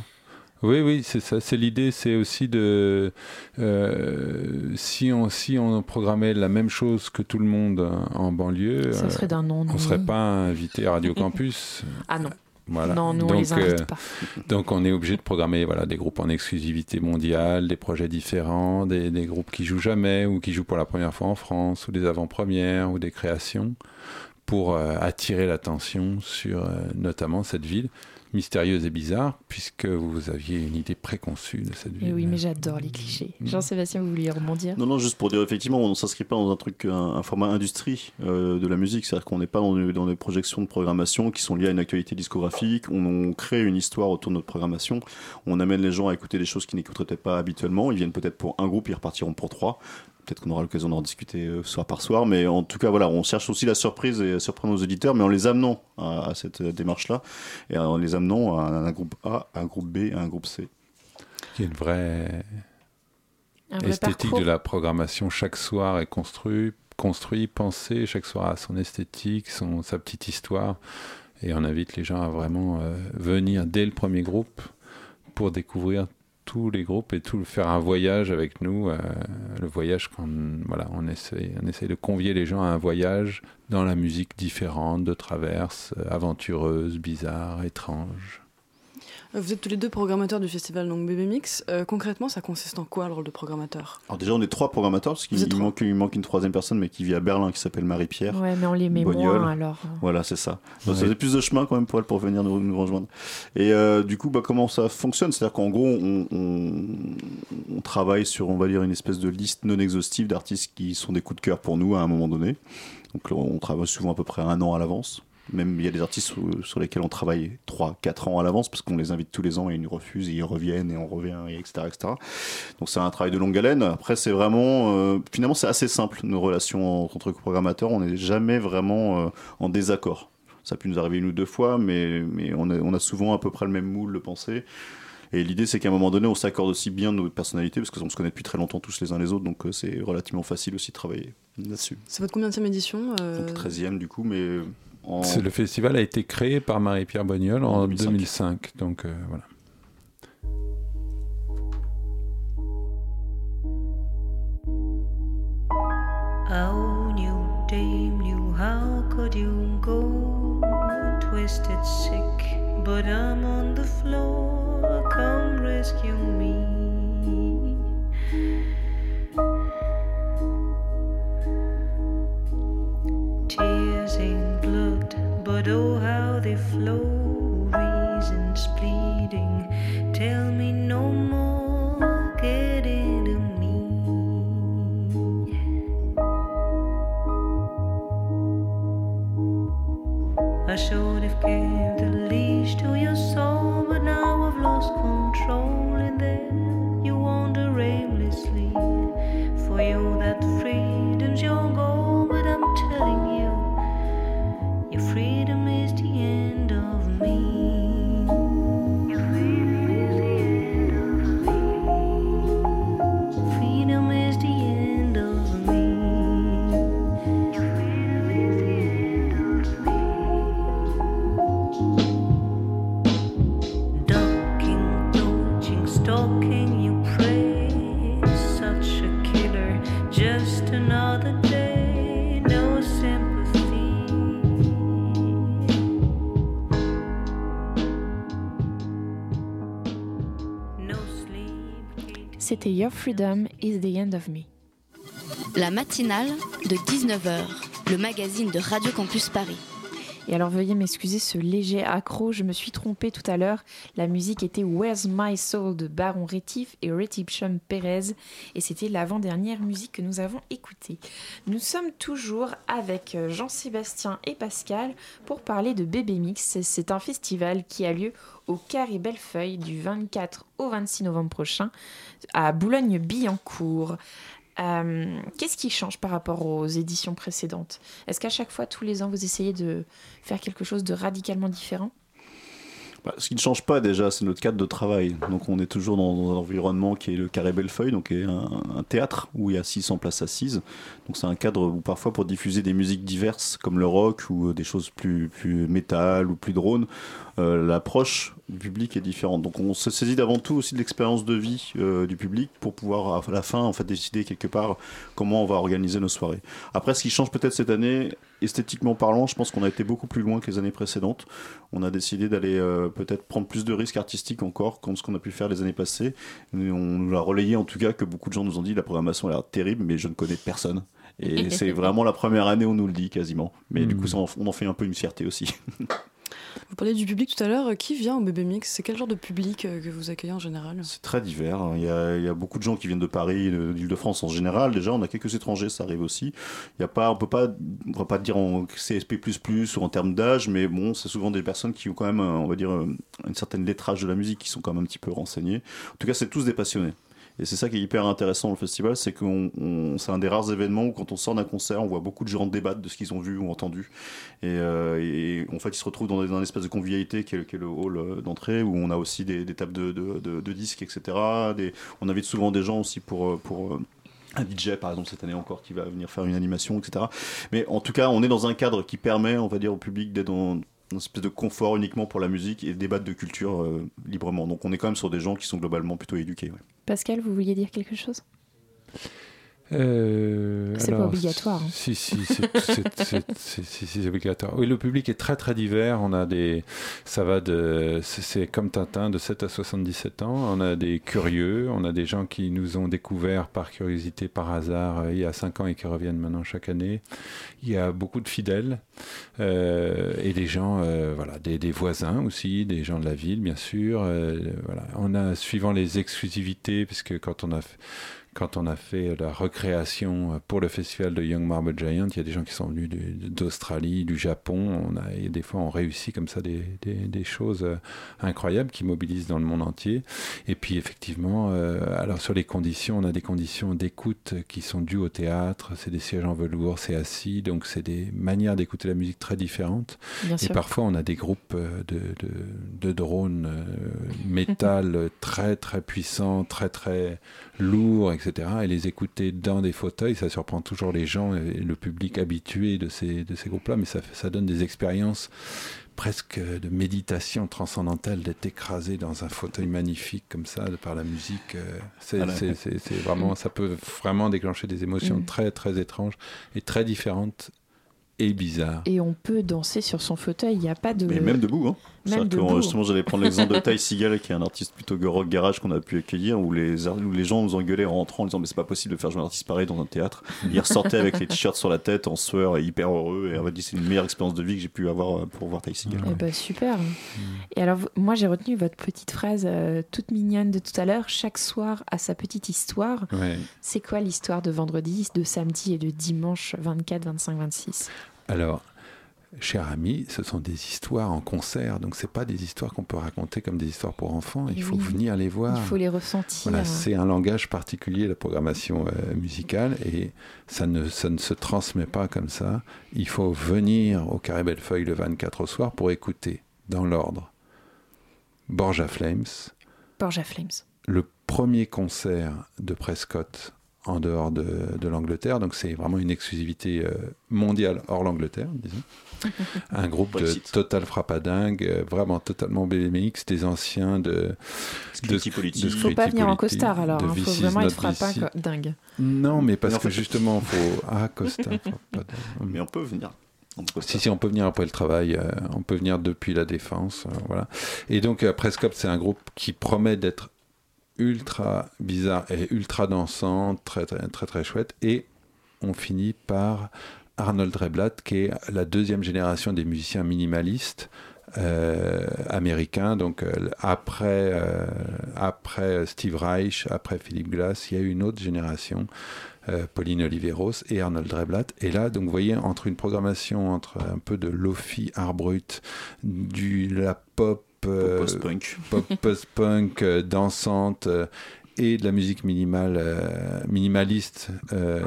Oui, oui, c'est ça. C'est l'idée, c'est aussi de euh, si on si on programmait la même chose que tout le monde euh, en banlieue, Ça serait d'un on ennui. serait pas invité à Radio Campus. Ah non. Voilà. Non, nous, on donc, les invite euh, pas. donc on est obligé de programmer voilà, des groupes en exclusivité mondiale, des projets différents, des, des groupes qui jouent jamais ou qui jouent pour la première fois en France, ou des avant-premières, ou des créations, pour euh, attirer l'attention sur euh, notamment cette ville mystérieuse et bizarre, puisque vous aviez une idée préconçue de cette ville. Et oui, mais j'adore les clichés. Jean-Sébastien, vous vouliez rebondir? Non, non, juste pour dire, effectivement, on ne s'inscrit pas dans un truc, un, un format industrie euh, de la musique. C'est-à-dire qu'on n'est pas dans, des- dans des projections de programmation qui sont liées à une actualité discographique. On, on crée une histoire autour de notre programmation. On amène les gens à écouter des choses qu'ils n'écouteraient peut-être pas habituellement. Ils viennent peut-être pour un groupe, ils repartiront pour trois. Peut-être qu'on aura l'occasion d'en discuter euh, soir par soir. Mais en tout cas, voilà, on cherche aussi la surprise et à surprendre nos auditeurs, mais en les amenant à, à cette euh, démarche-là et en les amenant à un, un groupe A, à un groupe B, à un groupe C. Il y a une vraie Un vrai esthétique parcours. de la programmation. Chaque soir est construit, construit, pensé. Chaque soir a son esthétique, son, sa petite histoire. Et on invite les gens à vraiment euh, venir dès le premier groupe pour découvrir tous les groupes et tout faire un voyage avec nous. euh, le voyage qu'on voilà, on essaie, on essaie de convier les gens à un voyage dans la musique différente, de traverse, euh, aventureuse, bizarre, étrange. Euh, Vous êtes tous les deux programmateurs du festival donc Bébé Mix. Euh, concrètement, ça consiste en quoi le rôle de programmateur? Alors déjà, on est trois programmateurs, parce qu'il manque, il manque une troisième personne, mais qui vit à Berlin, qui s'appelle Marie-Pierre. Ouais, mais on les met Bognol. moins alors. Voilà, c'est ça. Donc Ouais. ça faisait plus de chemin quand même pour elle pour venir nous, nous rejoindre. Et euh, du coup, bah, comment ça fonctionne? C'est-à-dire qu'en gros, on, on- on travaille sur, on va dire, une espèce de liste non exhaustive d'artistes qui sont des coups de cœur pour nous à un moment donné. Donc là, on travaille souvent à peu près un an à l'avance. Même il y a des artistes sur, sur lesquels on travaille 3 4 ans à l'avance parce qu'on les invite tous les ans et ils nous refusent et ils reviennent et on revient et etc etc. Donc c'est un travail de longue haleine. Après c'est vraiment euh, finalement c'est assez simple nos relations en- entre programmateurs. On n'est jamais vraiment euh, en désaccord. Ça a pu nous arriver une ou deux fois, mais, mais on, a, on a souvent à peu près le même moule de pensée. Et l'idée, c'est qu'à un moment donné, on s'accorde aussi bien nos personnalités, parce qu'on se connaît depuis très longtemps tous les uns les autres, donc euh, c'est relativement facile aussi de travailler là-dessus. C'est votre combien de édition euh, Donc 13e du coup, mais en... C'est- Le festival a été créé par Marie-Pierre Bognol en 2005. donc euh, voilà. How new dame knew how could you go? Twisted sick but I'm on the floor come rescue me Tears ain't blood but oh how they flow. Reasons bleeding. Tell me no more. Get into me. I should have gave Your Freedom is the End of Me. La matinale de 19h, le magazine de Radio Campus Paris. Et alors veuillez m'excuser ce léger accro, je me suis trompée tout à l'heure. La musique était Where's My Soul de Baron Rétif et Rétipchum Pérez et c'était l'avant-dernière musique que nous avons écoutée. Nous sommes toujours avec euh, Jean-Sébastien et Pascal pour parler de Bébé Mix. C'est un festival qui a lieu au Carré Bellefeuille du 24 au 26 novembre prochain à Boulogne-Billancourt. Euh, Qu'est-ce qui change par rapport aux éditions précédentes? Est-ce qu'à chaque fois, tous les ans, vous essayez de faire quelque chose de radicalement différent? Bah, ce qui ne change pas déjà, c'est notre cadre de travail. Donc on est toujours dans, un environnement qui est le Carré Bellefeuille, donc qui est un, un théâtre où il y a 600 places assises. Donc c'est un cadre où parfois pour diffuser des musiques diverses comme le rock ou euh, des choses plus, plus métal ou plus drone, euh, l'approche du public est différente. Donc on se saisit d'avant tout aussi de l'expérience de vie euh, du public pour pouvoir à la fin en fait décider quelque part comment on va organiser nos soirées. Après ce qui change peut-être cette année, esthétiquement parlant, je pense qu'on a été beaucoup plus loin que les années précédentes. On a décidé d'aller euh, peut-être prendre plus de risques artistiques encore que ce qu'on a pu faire les années passées. Et on nous a relayé en tout cas que beaucoup de gens nous ont dit la programmation a l'air terrible, mais je ne connais personne. Et c'est vraiment la première année où on nous le dit quasiment. Mais du coup, ça en- on en fait un peu une fierté aussi. Vous parliez du public tout à l'heure. Qui vient au Bébé Mix? C'est quel genre de public euh, que vous accueillez en général? C'est très divers. hein. Il y, a, beaucoup de gens qui viennent de Paris, de l'Île-de-France en général. Déjà, on a quelques étrangers, ça arrive aussi. Il y a pas, on peut pas, on va pas dire en CSP++ ou en termes d'âge, mais bon, c'est souvent des personnes qui ont quand même, euh, on va dire, euh, une certaine lettrage de la musique, qui sont quand même un petit peu renseignées. En tout cas, c'est tous des passionnés. Et c'est ça qui est hyper intéressant dans le festival, c'est que c'est un des rares événements où quand on sort d'un concert, on voit beaucoup de gens débattre de ce qu'ils ont vu ou entendu. Et, euh, en fait, ils se retrouvent dans, dans un espèce de convivialité qui est, le hall euh, d'entrée, où on a aussi des, tables de, disques, etc. On invite souvent des gens aussi pour... euh, un DJ par exemple cette année encore qui va venir faire une animation, etc. Mais en tout cas, on est dans un cadre qui permet, on va dire, au public d'être dans une espèce de confort uniquement pour la musique et débattre de culture librement. Donc on est quand même sur des gens qui sont globalement plutôt éduqués. Pascal, vous vouliez dire quelque chose? Euh, C'est pas obligatoire, hein. Si, si, c'est- obligatoire. Oui, le public est très très divers. On a des, ça va de, c'est- comme Tintin, de 7 à 77 ans. On a des curieux, on a des gens qui nous ont découvert par curiosité, par hasard, euh, il y a 5 ans et qui reviennent maintenant chaque année. Il y a beaucoup de fidèles euh, et des gens, euh, voilà, des, des voisins aussi, des gens de la ville, bien sûr. voilà, on a suivant les exclusivités, puisque quand on a fait- quand on a fait la recréation pour le festival de Young Marble Giant, il y a des gens qui sont venus d'Australie, du Japon. On a, et des fois, on réussit comme ça des, des, des choses euh, incroyables qui mobilisent dans le monde entier. Et puis, effectivement, euh, alors sur les conditions, on a des conditions d'écoute qui sont dues au théâtre. C'est des sièges en velours, c'est assis, donc c'est des manières d'écouter la musique très différentes. Bien et sûr. parfois, on a des groupes euh, de, de, de drones euh, métal très très puissants, très très lourds, etc. Et les écouter dans des fauteuils, ça surprend toujours les gens et le public habitué de ces, de ces groupes-là, mais ça, ça donne des expériences presque de méditation transcendantale d'être écrasé dans un fauteuil magnifique comme ça de- par la musique. euh, c'est vraiment, ça peut vraiment déclencher des émotions Mm. très très étranges et très différentes et bizarres. Et on peut danser sur son fauteuil, il n'y a pas de. Mais même debout. Hein. Même debout. justement, j'allais prendre l'exemple de Ty Seagal, qui est un artiste plutôt rock garage qu'on a pu accueillir, où les, où les gens nous engueulaient en rentrant en disant Mais c'est pas possible de faire jouer un artiste pareil dans un théâtre. Il ressortait avec les t-shirts sur la tête, en sueur et hyper heureux. Et on m'a dit C'est une meilleure expérience de vie que j'ai pu avoir euh, pour voir Ty Seagal. Eh ben, super. Et alors, moi, j'ai retenu votre petite phrase euh, toute mignonne de tout à l'heure. Chaque soir a sa petite histoire. Ouais. C'est quoi l'histoire de vendredi, de samedi et de dimanche 24, 25, 26 Alors, cher ami, ce sont des histoires en concert, donc c'est pas des histoires qu'on peut raconter comme des histoires pour enfants. Il faut venir les voir. Il faut les ressentir. Voilà, c'est un langage particulier, la programmation euh, musicale, et ça ne, ça ne se transmet pas comme ça. Il faut venir au Carré Bellefeuille le 24 au soir pour écouter, dans l'ordre, Borja Flames, Borja Flames. le premier concert de Prescott en dehors de, de l'Angleterre, donc c'est vraiment une exclusivité euh, mondiale hors l'Angleterre, disons. Un groupe de total frappadingue, euh, vraiment totalement BMX, des anciens de... Scritti Politti. de Il faut pas venir en costard alors. de Il faut This Is vraiment être frappin BC. quoi- dingue. Non, mais parce Mais en que fait- justement, faut... Ah, costard, frappadingue. Mais on peut venir. Si, si, on peut venir après le travail, euh, on peut venir depuis la défense, euh, voilà. Et donc, euh, Prescott, c'est un groupe qui promet d'être ultra bizarre et ultra dansant, très, très, très, très chouette. Et on finit par Arnold Reblatt, qui est la deuxième génération des musiciens minimalistes euh, américains. Donc, euh, après, euh, après Steve Reich, après Philip Glass, il y a eu une autre génération Pauline Oliveros et Arnold Reblatt. Et là, donc, vous voyez, entre une programmation entre un peu de lofi, art brut, du la pop, post-punk. pop post-punk euh, dansante euh, et de la musique minimale, euh, minimaliste euh,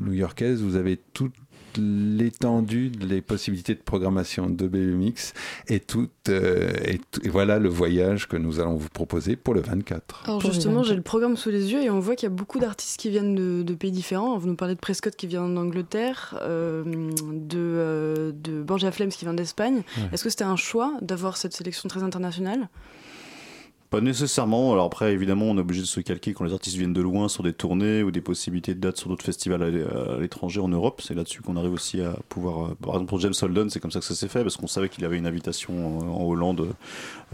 new-yorkaise, vous avez toute l'étendue des possibilités de programmation de BMX et, tout, euh, et, tout- et voilà le voyage que nous allons vous proposer pour le 24. Alors justement, 24. j'ai le programme sous les yeux et on voit qu'il y a beaucoup d'artistes qui viennent de, de pays différents. Vous nous parlez de Prescott qui vient d'Angleterre, euh, de, euh, de Borja Flames qui vient d'Espagne. Ouais. Est-ce que c'était un choix d'avoir cette sélection très internationale? Pas nécessairement. Alors après, évidemment, on est obligé de se calquer quand les artistes viennent de loin sur des tournées ou des possibilités de dates sur d'autres festivals à l'é- à l'étranger en Europe. C'est là-dessus qu'on arrive aussi à pouvoir. euh, Par exemple, pour James Holden, c'est comme ça que ça s'est fait parce qu'on savait qu'il avait une invitation en Hollande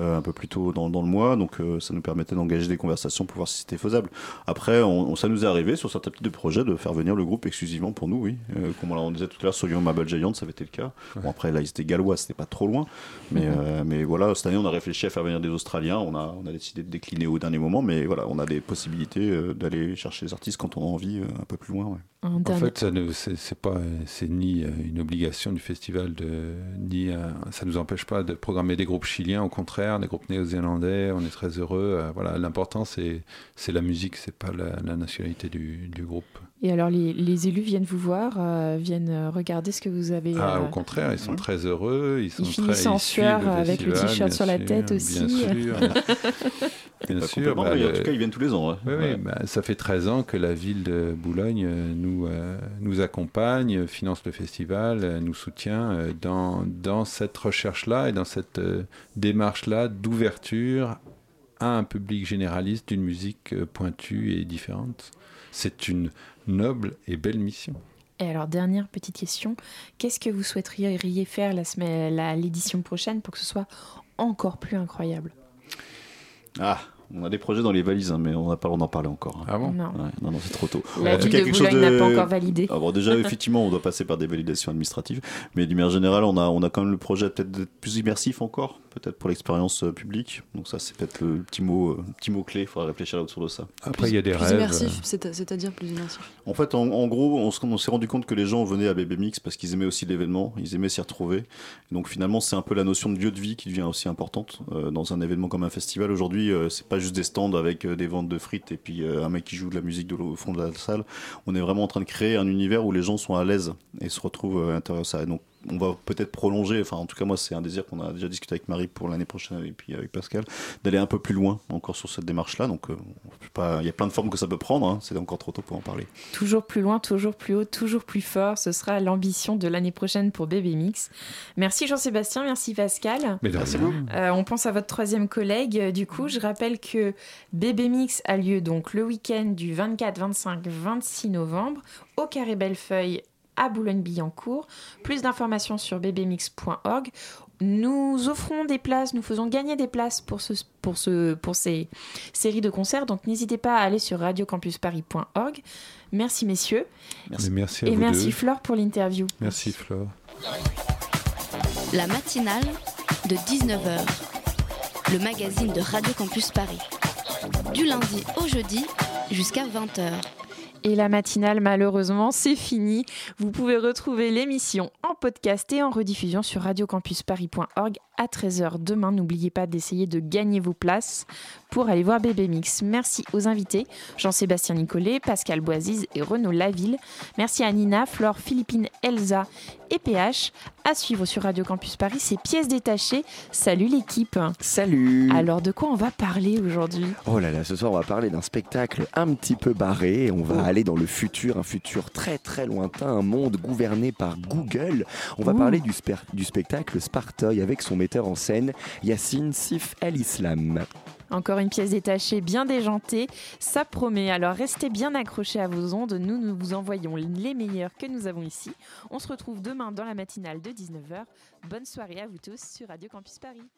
un peu plus tôt dans, dans le mois. Donc euh, ça nous permettait d'engager des conversations pour voir si c'était faisable. Après, on, on- ça nous est arrivé sur certains types de projets de faire venir le groupe exclusivement pour nous, oui. Euh, comme on, disait tout à l'heure sur Young Marble Giant, ça avait été le cas. Bon, après, là, ils étaient gallois, c'était pas trop loin. Mais, Mhm. euh, mais voilà, cette année, on a réfléchi à faire venir des Australiens. On a, on a décidé de décliner au dernier moment. Mais voilà, on a des possibilités euh, d'aller chercher les artistes quand on a envie euh, un peu plus loin. ouais. En fait, ça ne- c'est pas, c'est ni euh, une obligation du festival, de, ni un- ça nous empêche pas de programmer des groupes chiliens. Au contraire, des groupes néo-zélandais. On est très heureux. euh, voilà, l'important c'est c'est la musique, c'est pas la, la nationalité du, du groupe. Et alors, les, les élus viennent vous voir, euh, viennent euh, regarder ce que vous avez. Ah, euh, au contraire, ils sont très heureux. Ils sont Ils très, finissent en sueur avec le t-shirt sur la tête aussi. Bien sûr. Bien Pas sûr. mais en tout cas, ils viennent tous les ans, ouais. Oui, oui, Ouais. bah, ça fait 13 ans que la ville de Boulogne euh, nous, euh, nous accompagne, euh, finance le festival, nous soutient dans, dans cette recherche-là et dans cette euh, démarche-là d'ouverture à un public généraliste d'une musique pointue et différente. C'est une noble et belle mission. Et alors, dernière petite question. Qu'est-ce que vous souhaiteriez faire la semaine, la- l'édition prochaine pour que ce soit encore plus incroyable? Ah, on a des projets dans les valises, hein, mais on n'a pas le droit d'en parler encore. hein. Ah bon Non. Ouais, non, non, c'est trop tôt. La En tout cas, de quelque chose n'a pas encore validé. Ah bon, déjà, effectivement, on doit passer par des validations administratives, mais d'une manière générale, on a, on a quand même le projet peut-être d'être plus immersif encore. Peut-être pour l'expérience euh, publique. Donc ça, c'est peut-être le petit mot, euh, petit mot clé. Il faudra réfléchir autour de ça. Après, il y a des Plus rêves. immersif, c'est- c'est-à-dire plus immersif. En fait, en, en gros, on, se- on s'est rendu compte que les gens venaient à Bébé Mix parce qu'ils aimaient aussi l'événement, ils aimaient s'y retrouver. Donc finalement, c'est un peu la notion de lieu de vie qui devient aussi importante euh, dans un événement comme un festival. Aujourd'hui, euh, c'est pas juste des stands avec euh, des ventes de frites et puis euh, un mec qui joue de la musique de l'au- au fond de la salle. On est vraiment en train de créer un univers où les gens sont à l'aise et se retrouvent euh, à l'intérieur de ça. Et donc, on va peut-être prolonger, enfin en tout cas moi c'est un désir qu'on a déjà discuté avec Marie pour l'année prochaine et puis avec Pascal, d'aller un peu plus loin encore sur cette démarche-là. Donc euh, il y a plein de formes que ça peut prendre, hein. c'est encore trop tôt pour en parler. Toujours plus loin, toujours plus haut, toujours plus fort. Ce sera l'ambition de l'année prochaine pour Bébé Mix. Merci Jean-Sébastien, merci Pascal. Mais Merci beaucoup. Euh, on pense à votre troisième collègue. Euh, Du coup, je rappelle que Bébé Mix a lieu donc le week-end du 24, 25, 26 novembre au Carré Bellefeuille à Boulogne-Billancourt. Plus d'informations sur bbmix.org. Nous offrons des places, nous faisons gagner des places pour, ce, pour, ce, pour ces séries de concerts. Donc n'hésitez pas à aller sur radiocampusparis.org. Merci messieurs. Merci à Et vous merci deux. Flore pour l'interview. Merci Flore. La matinale de 19h, le magazine de Radio Campus Paris. Du lundi au jeudi jusqu'à 20h. Et la matinale, malheureusement, c'est fini. Vous pouvez retrouver l'émission en podcast et en rediffusion sur radiocampusparis.org à 13h demain. N'oubliez pas d'essayer de gagner vos places pour aller voir Bébé Mix. Merci aux invités, Jean-Sébastien Nicolet, Pascal Boisiz et Renaud Laville. Merci à Nina, Flore, Philippine, Elsa et PH. À suivre sur Radio Campus Paris, c'est pièces détachées. Salut l'équipe. Salut. Alors de quoi on va parler aujourd'hui? Oh là là, ce soir on va parler d'un spectacle un petit peu barré. On va aller dans le futur, un futur très très lointain, un monde gouverné par Google. On va Ouh. parler du, spectacle Spartoy avec son metteur en scène Yassine Sif El Islam. Encore une pièce détachée bien déjantée, ça promet. Alors restez bien accrochés à vos ondes, nous nous vous envoyons les meilleurs que nous avons ici. On se retrouve demain dans la matinale de 19h. Bonne soirée à vous tous sur Radio Campus Paris.